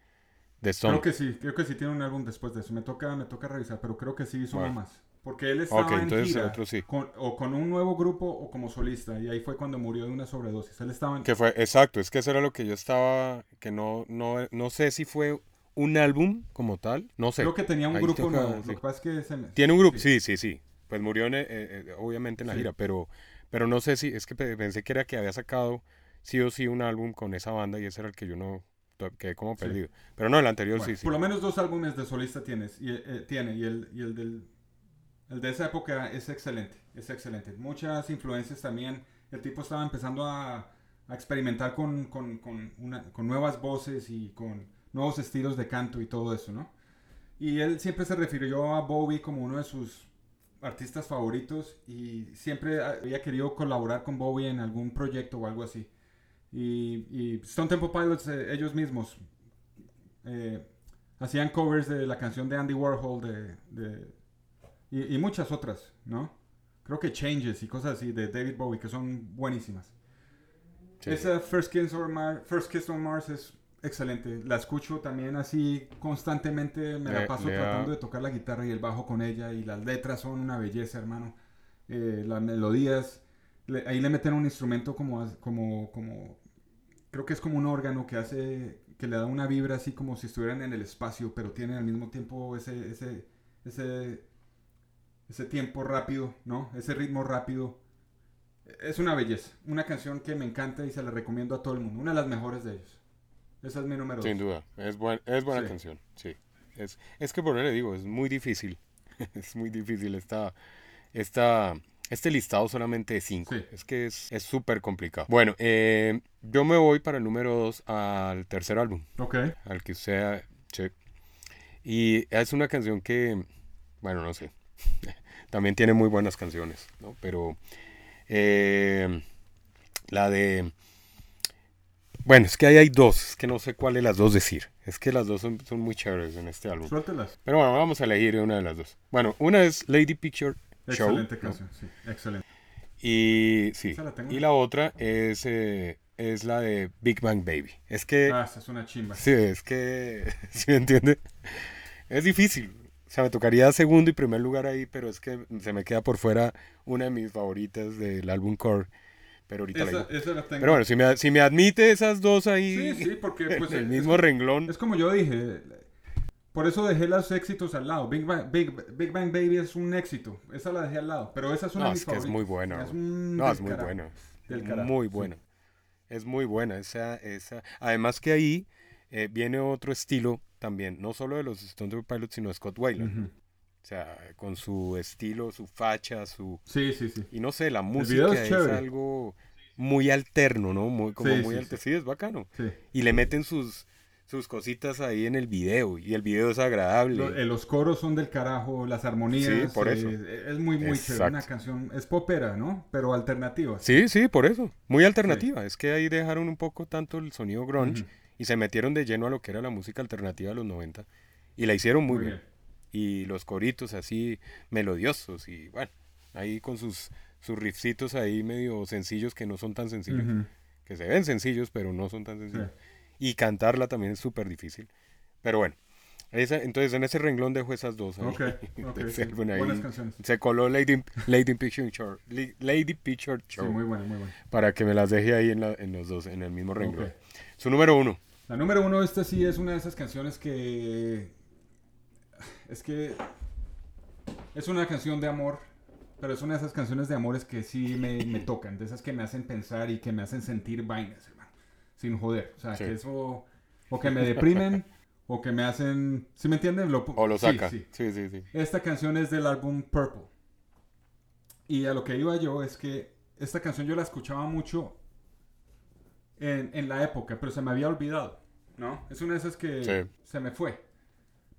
de Stone. creo que sí, creo que sí tiene un álbum después de eso. Me toca, me toca revisar, pero creo que sí hizo Bueno. uno más. Porque él estaba Ok, en entonces el gira otro sí. con- o con un nuevo grupo o como solista. Y ahí fue cuando murió de una sobredosis. Él estaba en... Que fue, exacto, es que eso era lo que yo estaba, que no, no, no sé si fue un álbum como tal, no sé. Creo que tenía un Ahí grupo nuevo. sí. Lo que pasa es que se me- Tiene un grupo, sí. sí, sí, sí. Pues murió en, eh, eh, obviamente en la gira, pero, pero no sé si, es que pe- pensé que era que había sacado sí o sí un álbum con esa banda y ese era el que yo no, quedé como perdido. Pero no, el anterior Bueno, sí, sí. Por lo menos dos álbumes de solista tienes, y, eh, tiene, y, el, y el, del, el de esa época es excelente, es excelente. Muchas influencias también. El tipo estaba empezando a, experimentar con, con, con, nuevas voces y con nuevos estilos de canto y todo eso, ¿no? Y él siempre se refirió a Bowie como uno de sus artistas favoritos y siempre había querido colaborar con Bowie en algún proyecto o algo así. Y, y Stone Temple Pilots, eh, ellos mismos, eh, hacían covers de la canción de Andy Warhol de- y, y muchas otras, ¿no? Creo que Changes y cosas así de David Bowie que son buenísimas. Sí. Esa First Kiss, on Mars, First Kiss on Mars es excelente. La escucho también así constantemente. Me la Le- paso le tratando de tocar la guitarra y el bajo con ella. Y las letras son una belleza, hermano. Eh, las melodías. le- ahí le meten un instrumento como, como, como... Creo que es como un órgano que hace... Que le da una vibra así como si estuvieran en el espacio. Pero tiene al mismo tiempo ese... ese, ese ese tiempo rápido, ¿no? Ese ritmo rápido. Es una belleza. Una canción que me encanta y se la recomiendo a todo el mundo. Una de las mejores de ellos. Esa es mi número Sin dos. duda, es, buen, es buena Sí. canción, sí. Es, es que por eso le digo, es muy difícil, [LAUGHS] es muy difícil esta, esta, este listado solamente de cinco. Sí. Es que es es súper complicado. Bueno, eh, yo me voy para el número dos al tercer álbum, Ok. al que usted... che. Y es una canción que, bueno, no sé, [LAUGHS] también tiene muy buenas canciones, ¿no? Pero eh, la de... Bueno, es que ahí hay dos, es que no sé cuál de las dos decir. Es que las dos son, son muy chéveres en este álbum. Suéltelas. Pero bueno, vamos a elegir una de las dos. Bueno, una es Lady Picture Show. Excelente ¿no? canción, sí. Excelente. Y sí. La. Y la otra es eh, es la de Big Bang Baby. Es que... Ah, esa es una chimba. Sí, es que... [LAUGHS] ¿Sí me entiende? Es difícil. O sea, me tocaría segundo y primer lugar ahí, pero es que se me queda por fuera una de mis favoritas del álbum Core. Pero ahorita la Esa, digo. esa la tengo. Pero bueno, si me, si me admite esas dos ahí Sí, sí, porque [LAUGHS] pues, el es- mismo es, renglón. es como yo dije. Por eso dejé los éxitos al lado. Big Bang, Big, Big Bang Baby es un éxito. Esa la dejé al lado. Pero esa es una No, de mis es que es favoritas. muy buena. Es un No, es muy buena. Muy sí. buena. Es muy buena. Esa, esa. Además que ahí eh, viene otro estilo también, no solo de los Stone Pilots, sino de Scott Weiland. O sea, con su estilo, su facha, su... Sí, sí, sí. Y no sé, la música es algo muy alterno, ¿no? Muy, como Sí, muy sí, alter- sí. sí, es bacano. Y le meten sus, sus cositas ahí en el video. Y el video es agradable. Lo- eh, los coros son del carajo, las armonías. Sí, por eso. eh, es muy, muy chévere. Una Exacto. canción, es popera, ¿no? Pero alternativa. Sí, sí, por eso. Muy alternativa. Es que ahí dejaron un poco tanto el sonido grunge. Y se metieron de lleno a lo que era la música alternativa de los 90 y la hicieron muy, Muy bien. bien. Y los coritos así melodiosos y bueno, ahí con sus sus riffcitos ahí medio sencillos que no son tan sencillos, Ujú. que se ven sencillos pero no son tan Sí. sencillos. Y cantarla también es súper difícil. Pero bueno, esa, entonces en ese renglón dejo esas dos. ahí, Ok, [LAUGHS] ok, de ese sí. ahí. Se coló Lady, Lady Picture Show, Lady Picture Sí, muy buena, muy buena. para que me las deje ahí en, la- en los dos, en el mismo renglón. Ok. Su número uno. La número uno, esta sí es una de esas canciones que. Es que. Es una canción de amor, pero es una de esas canciones de amores que sí me, me tocan, de esas que me hacen pensar y que me hacen sentir vainas, hermano. Sin joder. O sea, Sí. que eso. O que me deprimen, o que me hacen. ¿Sí me entienden? Lo, O lo sí, saca. sí. Sí, sí, sí. Esta canción es del álbum Purple. Y a lo que iba yo es que esta canción yo la escuchaba mucho en, en la época, pero se me había olvidado. ¿No? Es una de esas que Sí. se me fue.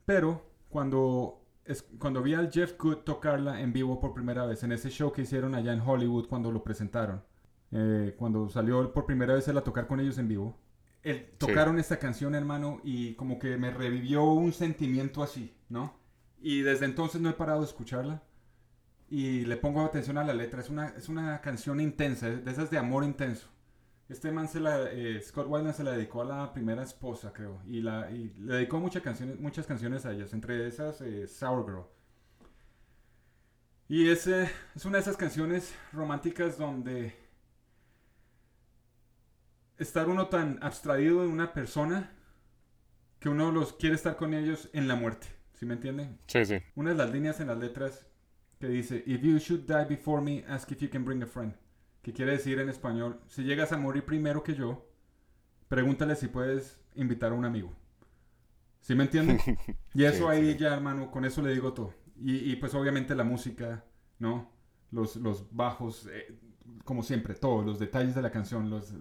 Pero cuando, es, cuando vi al Jeff Good tocarla en vivo por primera vez, en ese show que hicieron allá en Hollywood cuando lo presentaron, eh, cuando salió por primera vez él a tocar con ellos en vivo, él- tocaron esta canción, hermano, y como que me revivió un sentimiento así, ¿no? Y desde entonces no he parado de escucharla. Y le pongo atención a la letra. Es una, es una canción intensa, de esas de amor intenso. Este man se la, eh, Scott Weiland se la dedicó a la primera esposa, creo. Y, la, y le dedicó muchas canciones, muchas canciones a ellas, entre esas eh, Sour Girl. Y es, eh, es una de esas canciones románticas donde estar uno tan abstraído de una persona que uno los quiere estar con ellos en la muerte. ¿Sí me entienden? Sí, sí. Una de las líneas en las letras que dice, If you should die before me, ask if you can bring a friend. Que quiere decir en español, si llegas a morir primero que yo, pregúntale si puedes invitar a un amigo. ¿Sí me entienden? [LAUGHS] Y eso Sí, ahí sí. ya, hermano, con eso le digo todo. Y, y pues obviamente la música, ¿no? Los, los bajos, eh, como siempre, todos los detalles de la canción, los,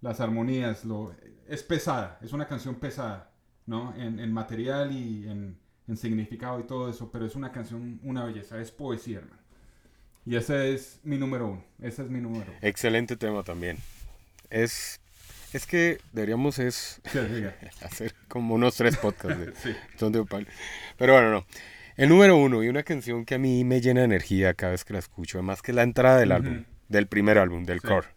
las armonías, lo, es pesada, es una canción pesada, ¿no? En, en material y en, en significado y todo eso, pero es una canción, una belleza, es poesía, hermano. Y ese es mi número uno, ese es mi número uno. Excelente tema también. Es, es que deberíamos es Sí, [LAUGHS] hacer como unos tres podcasts de [LAUGHS] Sí. Son de Opal. Pero bueno, no. El número uno y una canción que a mí me llena de energía cada vez que la escucho, además que la entrada del álbum, del primer álbum, del Sí. core,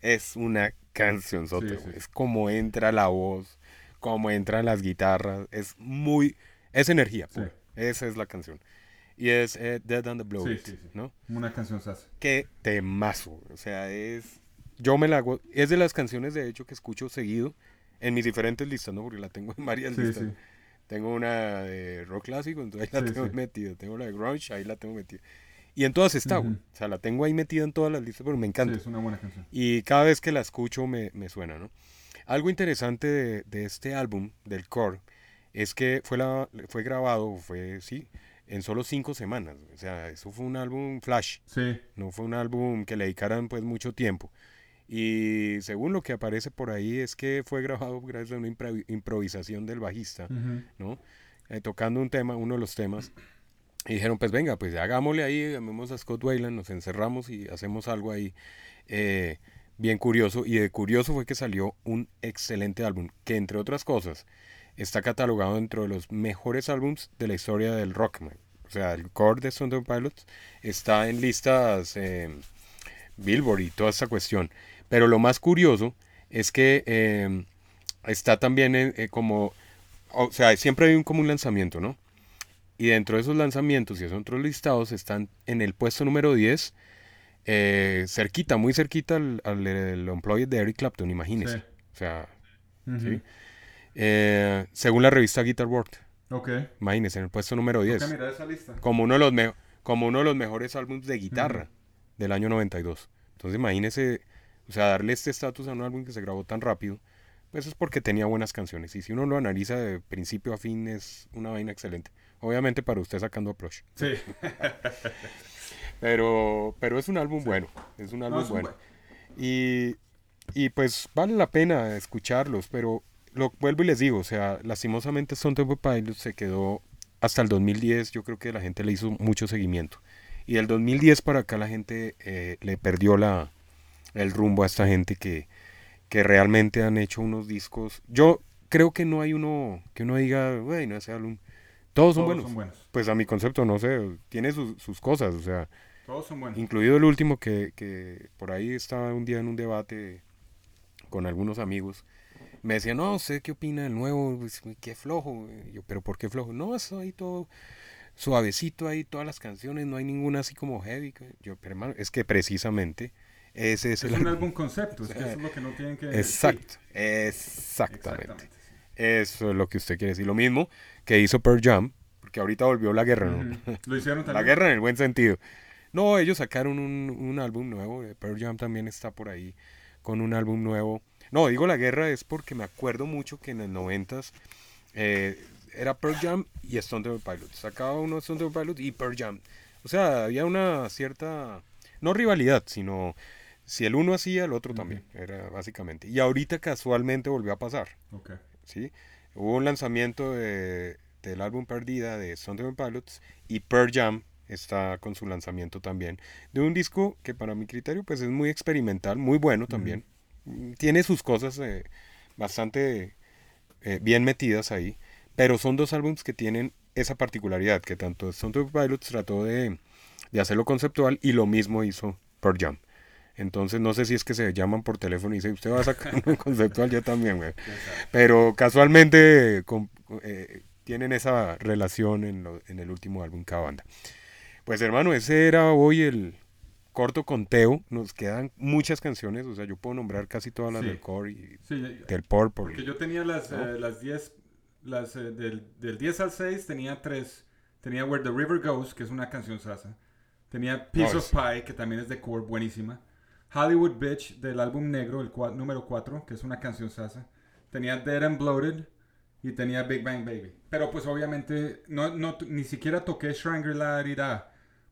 es una canción. Es como entra la voz, como entran las guitarras, es muy, es energía, pura. esa es la canción. Y es eh, Dead on the Blow, Sí, sí, sí. ¿no? Una canción sasa. Qué temazo, o sea, es, yo me la hago, es de las canciones de hecho que escucho seguido en mis diferentes listas, ¿no? Porque la tengo en varias Sí, listas. sí. Tengo una de rock clásico, entonces ahí la tengo metida. Tengo la de grunge, ahí la tengo metida. Y en todas está, güey. Ujú. O sea, la tengo ahí metida en todas las listas porque me Sí, encanta. es una buena canción. Y cada vez que la escucho me, me suena, ¿no? Algo interesante de, de este álbum, del core, es que fue, la, fue grabado, fue, sí, en solo cinco semanas. O sea, eso fue un álbum flash. Sí, No fue un álbum que le dedicaran pues mucho tiempo. Y según lo que aparece por ahí es que fue grabado gracias a una impro- improvisación del bajista. ujú, ¿no? Eh, tocando un tema, uno de los temas. Y dijeron, pues venga, pues hagámosle ahí, llamemos a Scott Weiland, nos encerramos y hacemos algo ahí eh, bien curioso. Y de curioso fue que salió un excelente álbum, que entre otras cosas está catalogado dentro de los mejores álbums de la historia del rockman. O sea, el core de Stone Pilots está en listas eh, Billboard y toda esta cuestión. Pero lo más curioso es que eh, está también eh, eh, como, o sea, siempre hay un, como un lanzamiento, ¿no? Y dentro de esos lanzamientos y esos otros listados están en el puesto número 10, eh, cerquita, muy cerquita al, al, el Unplugged de Eric Clapton, imagínese. Sí. O sea, Ujú. ¿sí? Eh, según la revista Guitar World, Ok. imagínese, en el puesto número 10. Toca mirar esa lista. como uno de los me- como uno de los mejores álbumes de guitarra del año 92. Entonces imagínese, o sea, darle este estatus a un álbum que se grabó tan rápido, pues es porque tenía buenas canciones. Y si uno lo analiza de principio a fin es una vaina excelente. Obviamente para usted sacando a Plush. Sí. [LAUGHS] [LAUGHS] Pero, pero es un álbum bueno, es un álbum es un bueno. Y, y pues vale la pena escucharlos, pero lo vuelvo y les digo, o sea, lastimosamente Stone Temple Pilots se quedó hasta el 2010, yo creo que la gente le hizo mucho seguimiento. Y del 2010 para acá la gente eh, le perdió la, el rumbo a esta gente que, que realmente han hecho unos discos. Yo creo que no hay uno que uno diga, bueno, ese álbum. Todos son Todos buenos. son buenos. Pues a mi concepto, no sé, tiene sus, sus cosas, o sea, Todos son buenos. incluido el último que, que por ahí estaba un día en un debate con algunos amigos. Me decían, no sé qué opina del nuevo, qué flojo. Y Yo, pero ¿por qué flojo? No, eso ahí todo suavecito ahí, todas las canciones, no hay ninguna así como heavy. Yo, pero hermano, es que precisamente ese es, Es el un álbum. concepto, es que eso es lo que no tienen que Exacto, sí, exactamente. exactamente, sí. Eso es lo que usted quiere decir. Lo mismo que hizo Pearl Jam, porque ahorita volvió la guerra, ¿no? Lo hicieron [LAUGHS] La también. guerra en el buen sentido. No, ellos sacaron un, un álbum nuevo. eh, Pearl Jam también está por ahí con un álbum nuevo. No, digo la guerra es porque me acuerdo mucho que en los noventas eh, era Pearl Jam y Stone Temple Pilots. Sacaba uno Stone Temple Pilots y Pearl Jam. O sea, había una cierta, no rivalidad, sino si el uno hacía, el otro también. Era básicamente. Y ahorita casualmente volvió a pasar. Ok. ¿sí? Hubo un lanzamiento de- del álbum Perdida de Stone Temple Pilots y Pearl Jam está con su lanzamiento también de un disco que para mi criterio pues es muy experimental, muy bueno también. Tiene sus cosas eh, bastante eh, bien metidas ahí, pero son dos álbumes que tienen esa particularidad que tanto Stone Temple Pilots trató de, de hacerlo conceptual y lo mismo hizo Pearl Jam. Entonces no sé si es que se llaman por teléfono y dicen, usted va a sacar [LAUGHS] un conceptual, yo también, güey. Pero casualmente eh, tienen esa relación en, lo- en el último álbum cada banda. Pues hermano, ese era hoy el corto conteo. Nos quedan muchas canciones, o sea, yo puedo nombrar casi todas las Sí. del core y Sí, del Purple. porque yo tenía las, ¿No? eh, las 10, las, eh, del, del 10 al 6 tenía tres. Tenía Where the River Goes, que es una canción sasa. Tenía Piece of Pie, que también es de core, buenísima. Hollywood Bitch, del álbum negro, el cua- número 4, que es una canción sasa. Tenía Dead and Bloated y tenía Big Bang Baby. Pero pues obviamente no, no, ni siquiera toqué Shangri-La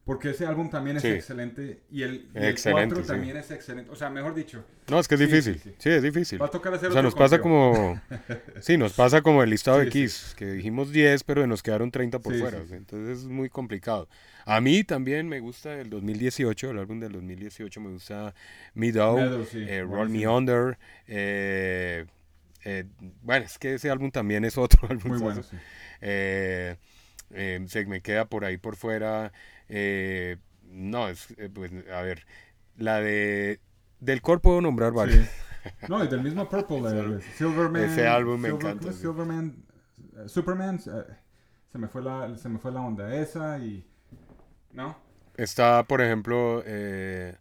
porque ese álbum también es Sí. excelente y el, y el Excelente, 4 sí. también es excelente. O sea, mejor dicho, No, es que es Sí, difícil. sí, es difícil. va a tocar hacer O sea, nos pasa como... [LAUGHS] Sí, nos pasa como el listado de. Kiss, que dijimos 10, pero nos quedaron 30 por fuera. Entonces es muy complicado. A mí también me gusta el 2018, el álbum del 2018, me gusta Meadow, sí, eh, Roll Me. Under. eh, eh, bueno, es que ese álbum también es [LAUGHS] otro álbum. Muy bueno, eh, se me queda por ahí por fuera. Eh, no, es, eh, pues, a ver, la de... Del core puedo nombrar varios. Sí. [LAUGHS] No, y del mismo Purple, eh, Silverman. Ese álbum me Silver- encanta. Silverman, eh, Superman, eh, se me fue la, se me fue la onda esa y, ¿no? Está, por ejemplo, eh,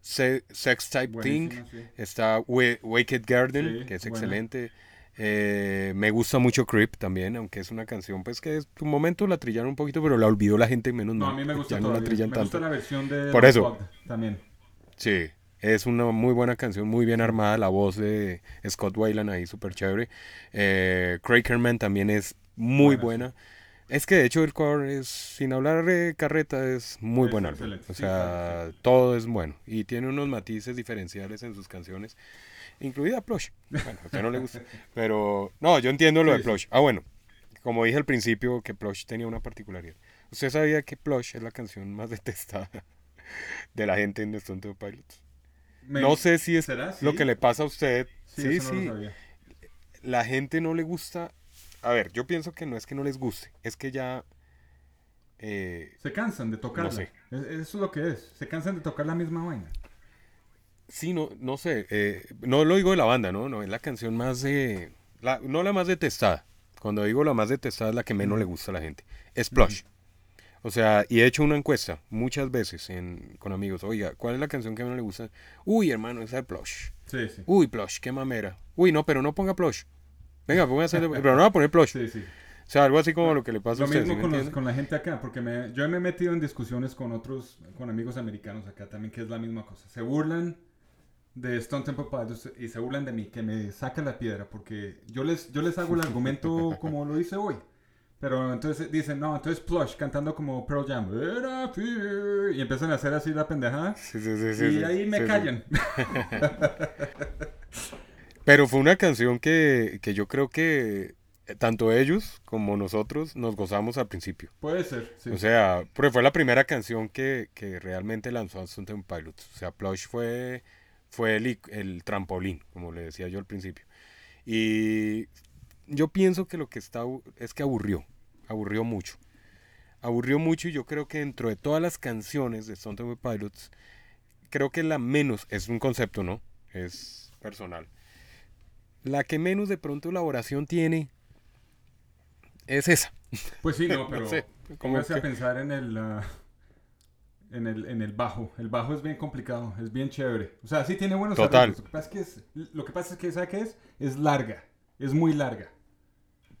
Se- Sex Type Thing. Buenísima, sí. Está Wa- Wicked Garden, Sí, que es excelente. Eh, me gusta mucho Creep también, aunque es una canción, pues que en un momento la trillaron un poquito, pero la olvidó la gente menos No, mal. a mí me gusta Ya no la trillan Me tanto. gusta la versión de Por The eso. También. Sí, es una muy buena canción, muy bien armada, la voz de Scott Weiland ahí, súper chévere. Eh, Crakerman también es muy Buena, buena. Es que de hecho el core es, sin hablar de carreta, es muy Es buen álbum. O sí, sea, todo es bueno. Y tiene unos matices diferenciales en sus canciones, incluida Plush. Bueno, a usted no le gusta. [LAUGHS] Pero, no, yo entiendo lo Sí, de sí. Plush. Ah, bueno, como dije al principio, que Plush tenía una particularidad. ¿Usted sabía que Plush es la canción más detestada [LAUGHS] de la gente en Stone Temple Pilots? Me- No sé si es ¿Será? lo Sí. que le pasa a usted. Sí, no lo sí. sabía. La gente no le gusta. A ver, yo pienso que no es que no les guste, es que ya. eh, Se cansan de tocarla. sé. Es- Eso es lo que es. Se cansan de tocar la misma vaina. Sí, no, no sé, eh, no lo digo de la banda, ¿no? No, es la canción más de... La, no la más detestada. Cuando digo la más detestada es la que menos le gusta a la gente. Es Plush. O sea, y he hecho una encuesta muchas veces en, con amigos. Oiga, ¿cuál es la canción que menos le gusta? Uy, hermano, esa de Plush. Sí, sí. Uy, Plush, qué mamera. Uy, no, pero no ponga Plush. Venga, ponga hacer... pero no va a poner Plush. Sí, sí. O sea, algo así como lo que le pasa Lo a usted. mismo ¿sí me con, los- entiende? con la gente acá, porque me- yo me he metido en discusiones con otros, con amigos americanos acá también, que es la misma cosa. Se burlan de Stone Temple Pilots y se burlan de mí, que me saca la piedra, porque yo les, yo les hago el argumento [LAUGHS] como lo hice hoy. Pero entonces dicen, no, entonces Plush cantando como Pearl Jam. Y empiezan a hacer así la pendejada. Sí, sí, sí, y ahí me callan. [LAUGHS] Pero fue una canción que, que yo creo que eh, tanto ellos como nosotros nos gozamos al principio. Puede ser, sí. O sea, porque fue la primera canción que, que realmente lanzó Stone Temple Pilots. O sea, Plush fue, fue el, el trampolín, como le decía yo al principio. Y yo pienso que lo que está es que aburrió, aburrió mucho. Aburrió mucho y yo creo que dentro de todas las canciones de Stone Temple Pilots, creo que la menos, es un concepto, ¿no? Es personal. La que menos de pronto elaboración tiene es esa. Pues sí, no, [LAUGHS] pero sé, a que- pensar en el, ah, en el en el bajo. El bajo es bien complicado, es bien chévere. O sea, sí tiene buenos Total. arreglos. Lo que pasa es que es, lo que pasa es que ¿sabe qué es? Es larga, es muy larga.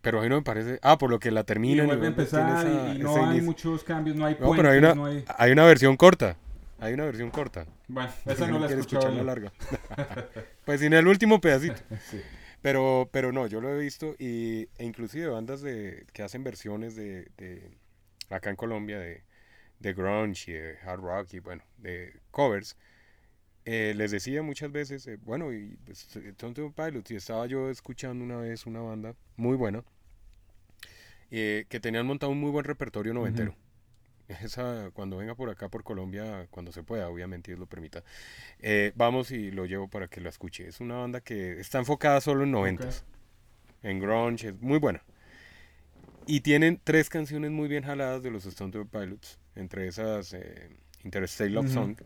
Pero ahí no me parece. Ah, por lo que la Y termina. vuelve a empezar y, y no hay muchos cambios, no hay No, puentes, pero hay una, no hay... hay una versión corta. Hay una versión corta. Bueno, [LAUGHS] esa no la he escuchado. la larga. [LAUGHS] pues sin el último pedacito. [LAUGHS] Sí. Pero, pero no, yo lo he visto y, e inclusive bandas de, que hacen versiones de, de acá en Colombia de, de grunge y de hard rock y bueno, de covers. eh, les decía muchas veces, eh, bueno, y pues, Stone Temple Pilots, y estaba yo escuchando una vez una banda muy buena eh, que tenían montado un muy buen repertorio noventero. [LAUGHS] Esa, cuando venga por acá, por Colombia, cuando se pueda, obviamente, Dios lo permita. eh, vamos y lo llevo para que lo escuche. Es una banda que está enfocada solo en noventas, en grunge, es muy buena. Y tienen tres canciones muy bien jaladas de los Stone Temple Pilots, entre esas eh, Interstate Love Ujú. Song.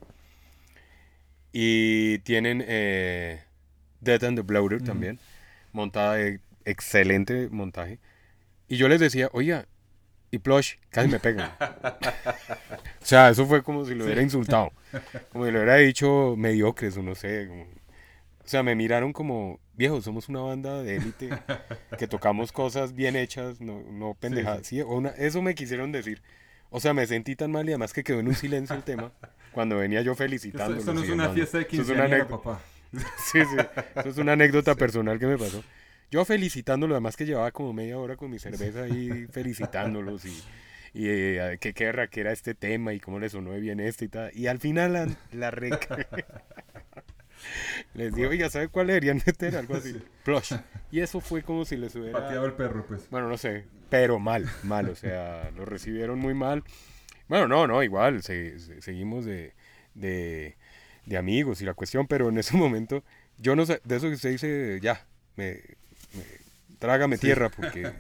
Y tienen eh, Death and the Bloater Ujú. también, montada de excelente montaje. Y yo les decía, oiga, y Plush, casi me pegan. [LAUGHS] o sea, eso fue como si lo hubiera insultado. Como si lo hubiera dicho mediocres o no sé. como- O sea, me miraron como, viejo, somos una banda de élite que tocamos cosas bien hechas, no, no pendejadas. Sí, o una- eso me quisieron decir. O sea, me sentí tan mal y además que quedó en un silencio el tema cuando venía yo Esto, felicitándolos. esto no es una fiesta de Eso es una quinceañera, anécdota. papá. [LAUGHS] Sí, sí. Eso es una anécdota [LAUGHS] personal que me pasó. Yo felicitándolos, además que llevaba como media hora con mi cerveza ahí [LAUGHS] felicitándolos y, y eh, que qué que era este tema y cómo le sonó bien este y tal. Y al final la, la Les digo, oiga, ¿sabe cuál deberían [LAUGHS] meter? Algo así. Sí. Plush. [LAUGHS] Y eso fue como si les hubiera... Pateado el perro, pues. Bueno, no sé, pero mal, mal, o sea, [LAUGHS] lo recibieron muy mal. Bueno, no, no, igual, se- se- seguimos de, de, de amigos y la cuestión, pero en ese momento, yo no sé, de eso que usted dice, ya, me, me- trágame tierra, porque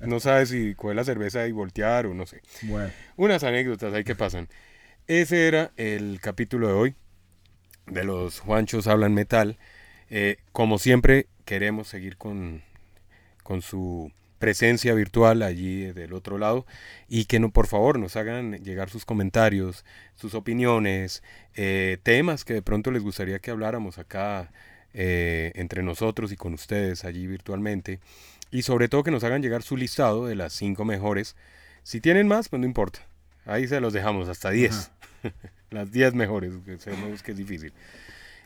no sabes si coger la cerveza y voltear o no sé. Bueno. Unas anécdotas ahí que pasan. Ese era el capítulo de hoy de los Juanchos Hablan Metal. Eh, como siempre, queremos seguir con, con su presencia virtual allí del otro lado y que no, por favor nos hagan llegar sus comentarios, sus opiniones, eh, temas que de pronto les gustaría que habláramos acá eh, entre nosotros y con ustedes allí virtualmente y sobre todo que nos hagan llegar su listado de las cinco mejores. Si tienen más, pues no importa. Ahí se los dejamos hasta 10. [LAUGHS] las 10 mejores, que sabemos que es difícil.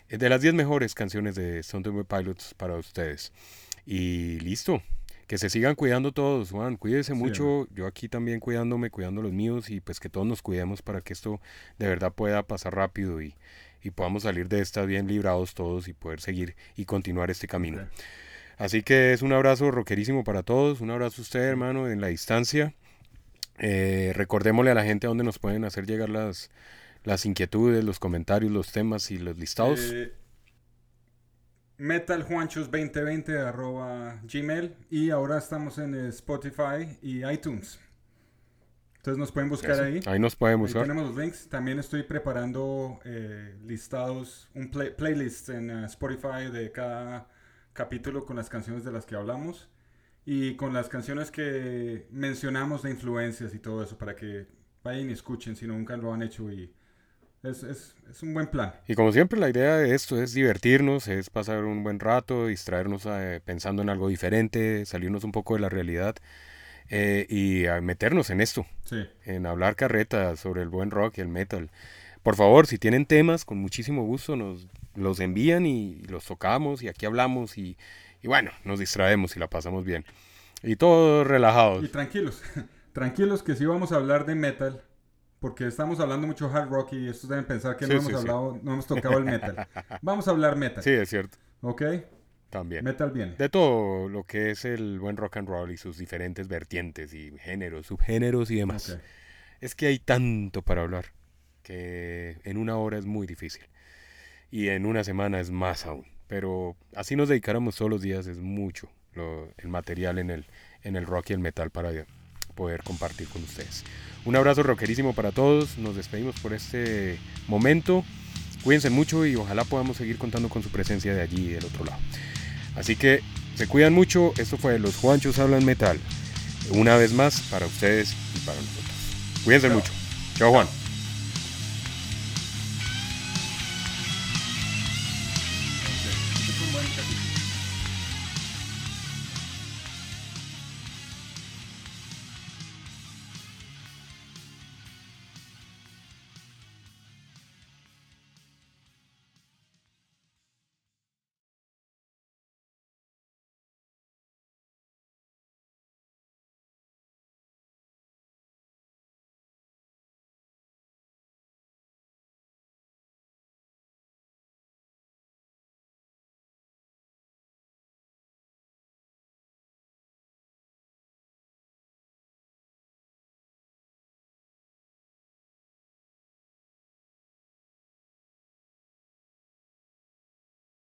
Eh, De las 10 mejores canciones de Stone Temple Pilots para ustedes. Y listo. Que se sigan cuidando todos, Juan. Cuídese Sí, mucho. Yo aquí también cuidándome, cuidando los míos. Y pues que todos nos cuidemos para que esto de verdad pueda pasar rápido y, y podamos salir de esta bien librados todos y poder seguir y continuar este camino. Así que es un abrazo rockerísimo para todos. Un abrazo a usted, hermano, en la distancia. Eh, recordémosle a la gente a dónde nos pueden hacer llegar las, las inquietudes, los comentarios, los temas y los listados. Eh, metaljuanchos2020 arroba gmail y ahora estamos en Spotify y iTunes. Entonces nos pueden buscar Eso. ahí. Ahí nos pueden Ahí buscar. tenemos los links. También estoy preparando eh, listados, un play- playlist en eh, Spotify de cada capítulo con las canciones de las que hablamos y con las canciones que mencionamos de influencias y todo eso para que vayan y escuchen si nunca lo han hecho y es, es, es un buen plan. Y como siempre, la idea de esto es divertirnos, es pasar un buen rato, distraernos eh, pensando en algo diferente, salirnos un poco de la realidad eh, y a meternos en esto, Sí, en hablar carreta sobre el buen rock y el metal. Por favor, si tienen temas, con muchísimo gusto nos los envían y los tocamos y aquí hablamos y, y bueno, nos distraemos y la pasamos bien. Y todos relajados. y tranquilos, [LAUGHS] tranquilos que sí vamos a hablar de metal. Porque estamos hablando mucho hard rock y estos deben pensar que Sí, no, sí, hemos sí. hablado, no hemos tocado el metal. [LAUGHS] Vamos a hablar metal, Sí, es cierto, ¿ok? también. Metal bien. De todo lo que es el buen rock and roll y sus diferentes vertientes y géneros, subgéneros y demás. Ok. Es que hay tanto para hablar que en una hora es muy difícil y en una semana es más aún. Pero así nos dedicáramos todos los días es mucho lo- el material en el, en el rock y el metal para poder compartir con ustedes. Un abrazo rockerísimo para todos. Nos despedimos por este momento. Cuídense mucho y ojalá podamos seguir contando con su presencia de allí del otro lado. Así que se cuidan mucho. Esto fue Los Juanchos Hablan Metal. Una vez más para ustedes y para nosotros. Cuídense Chao. mucho. Chao Juan.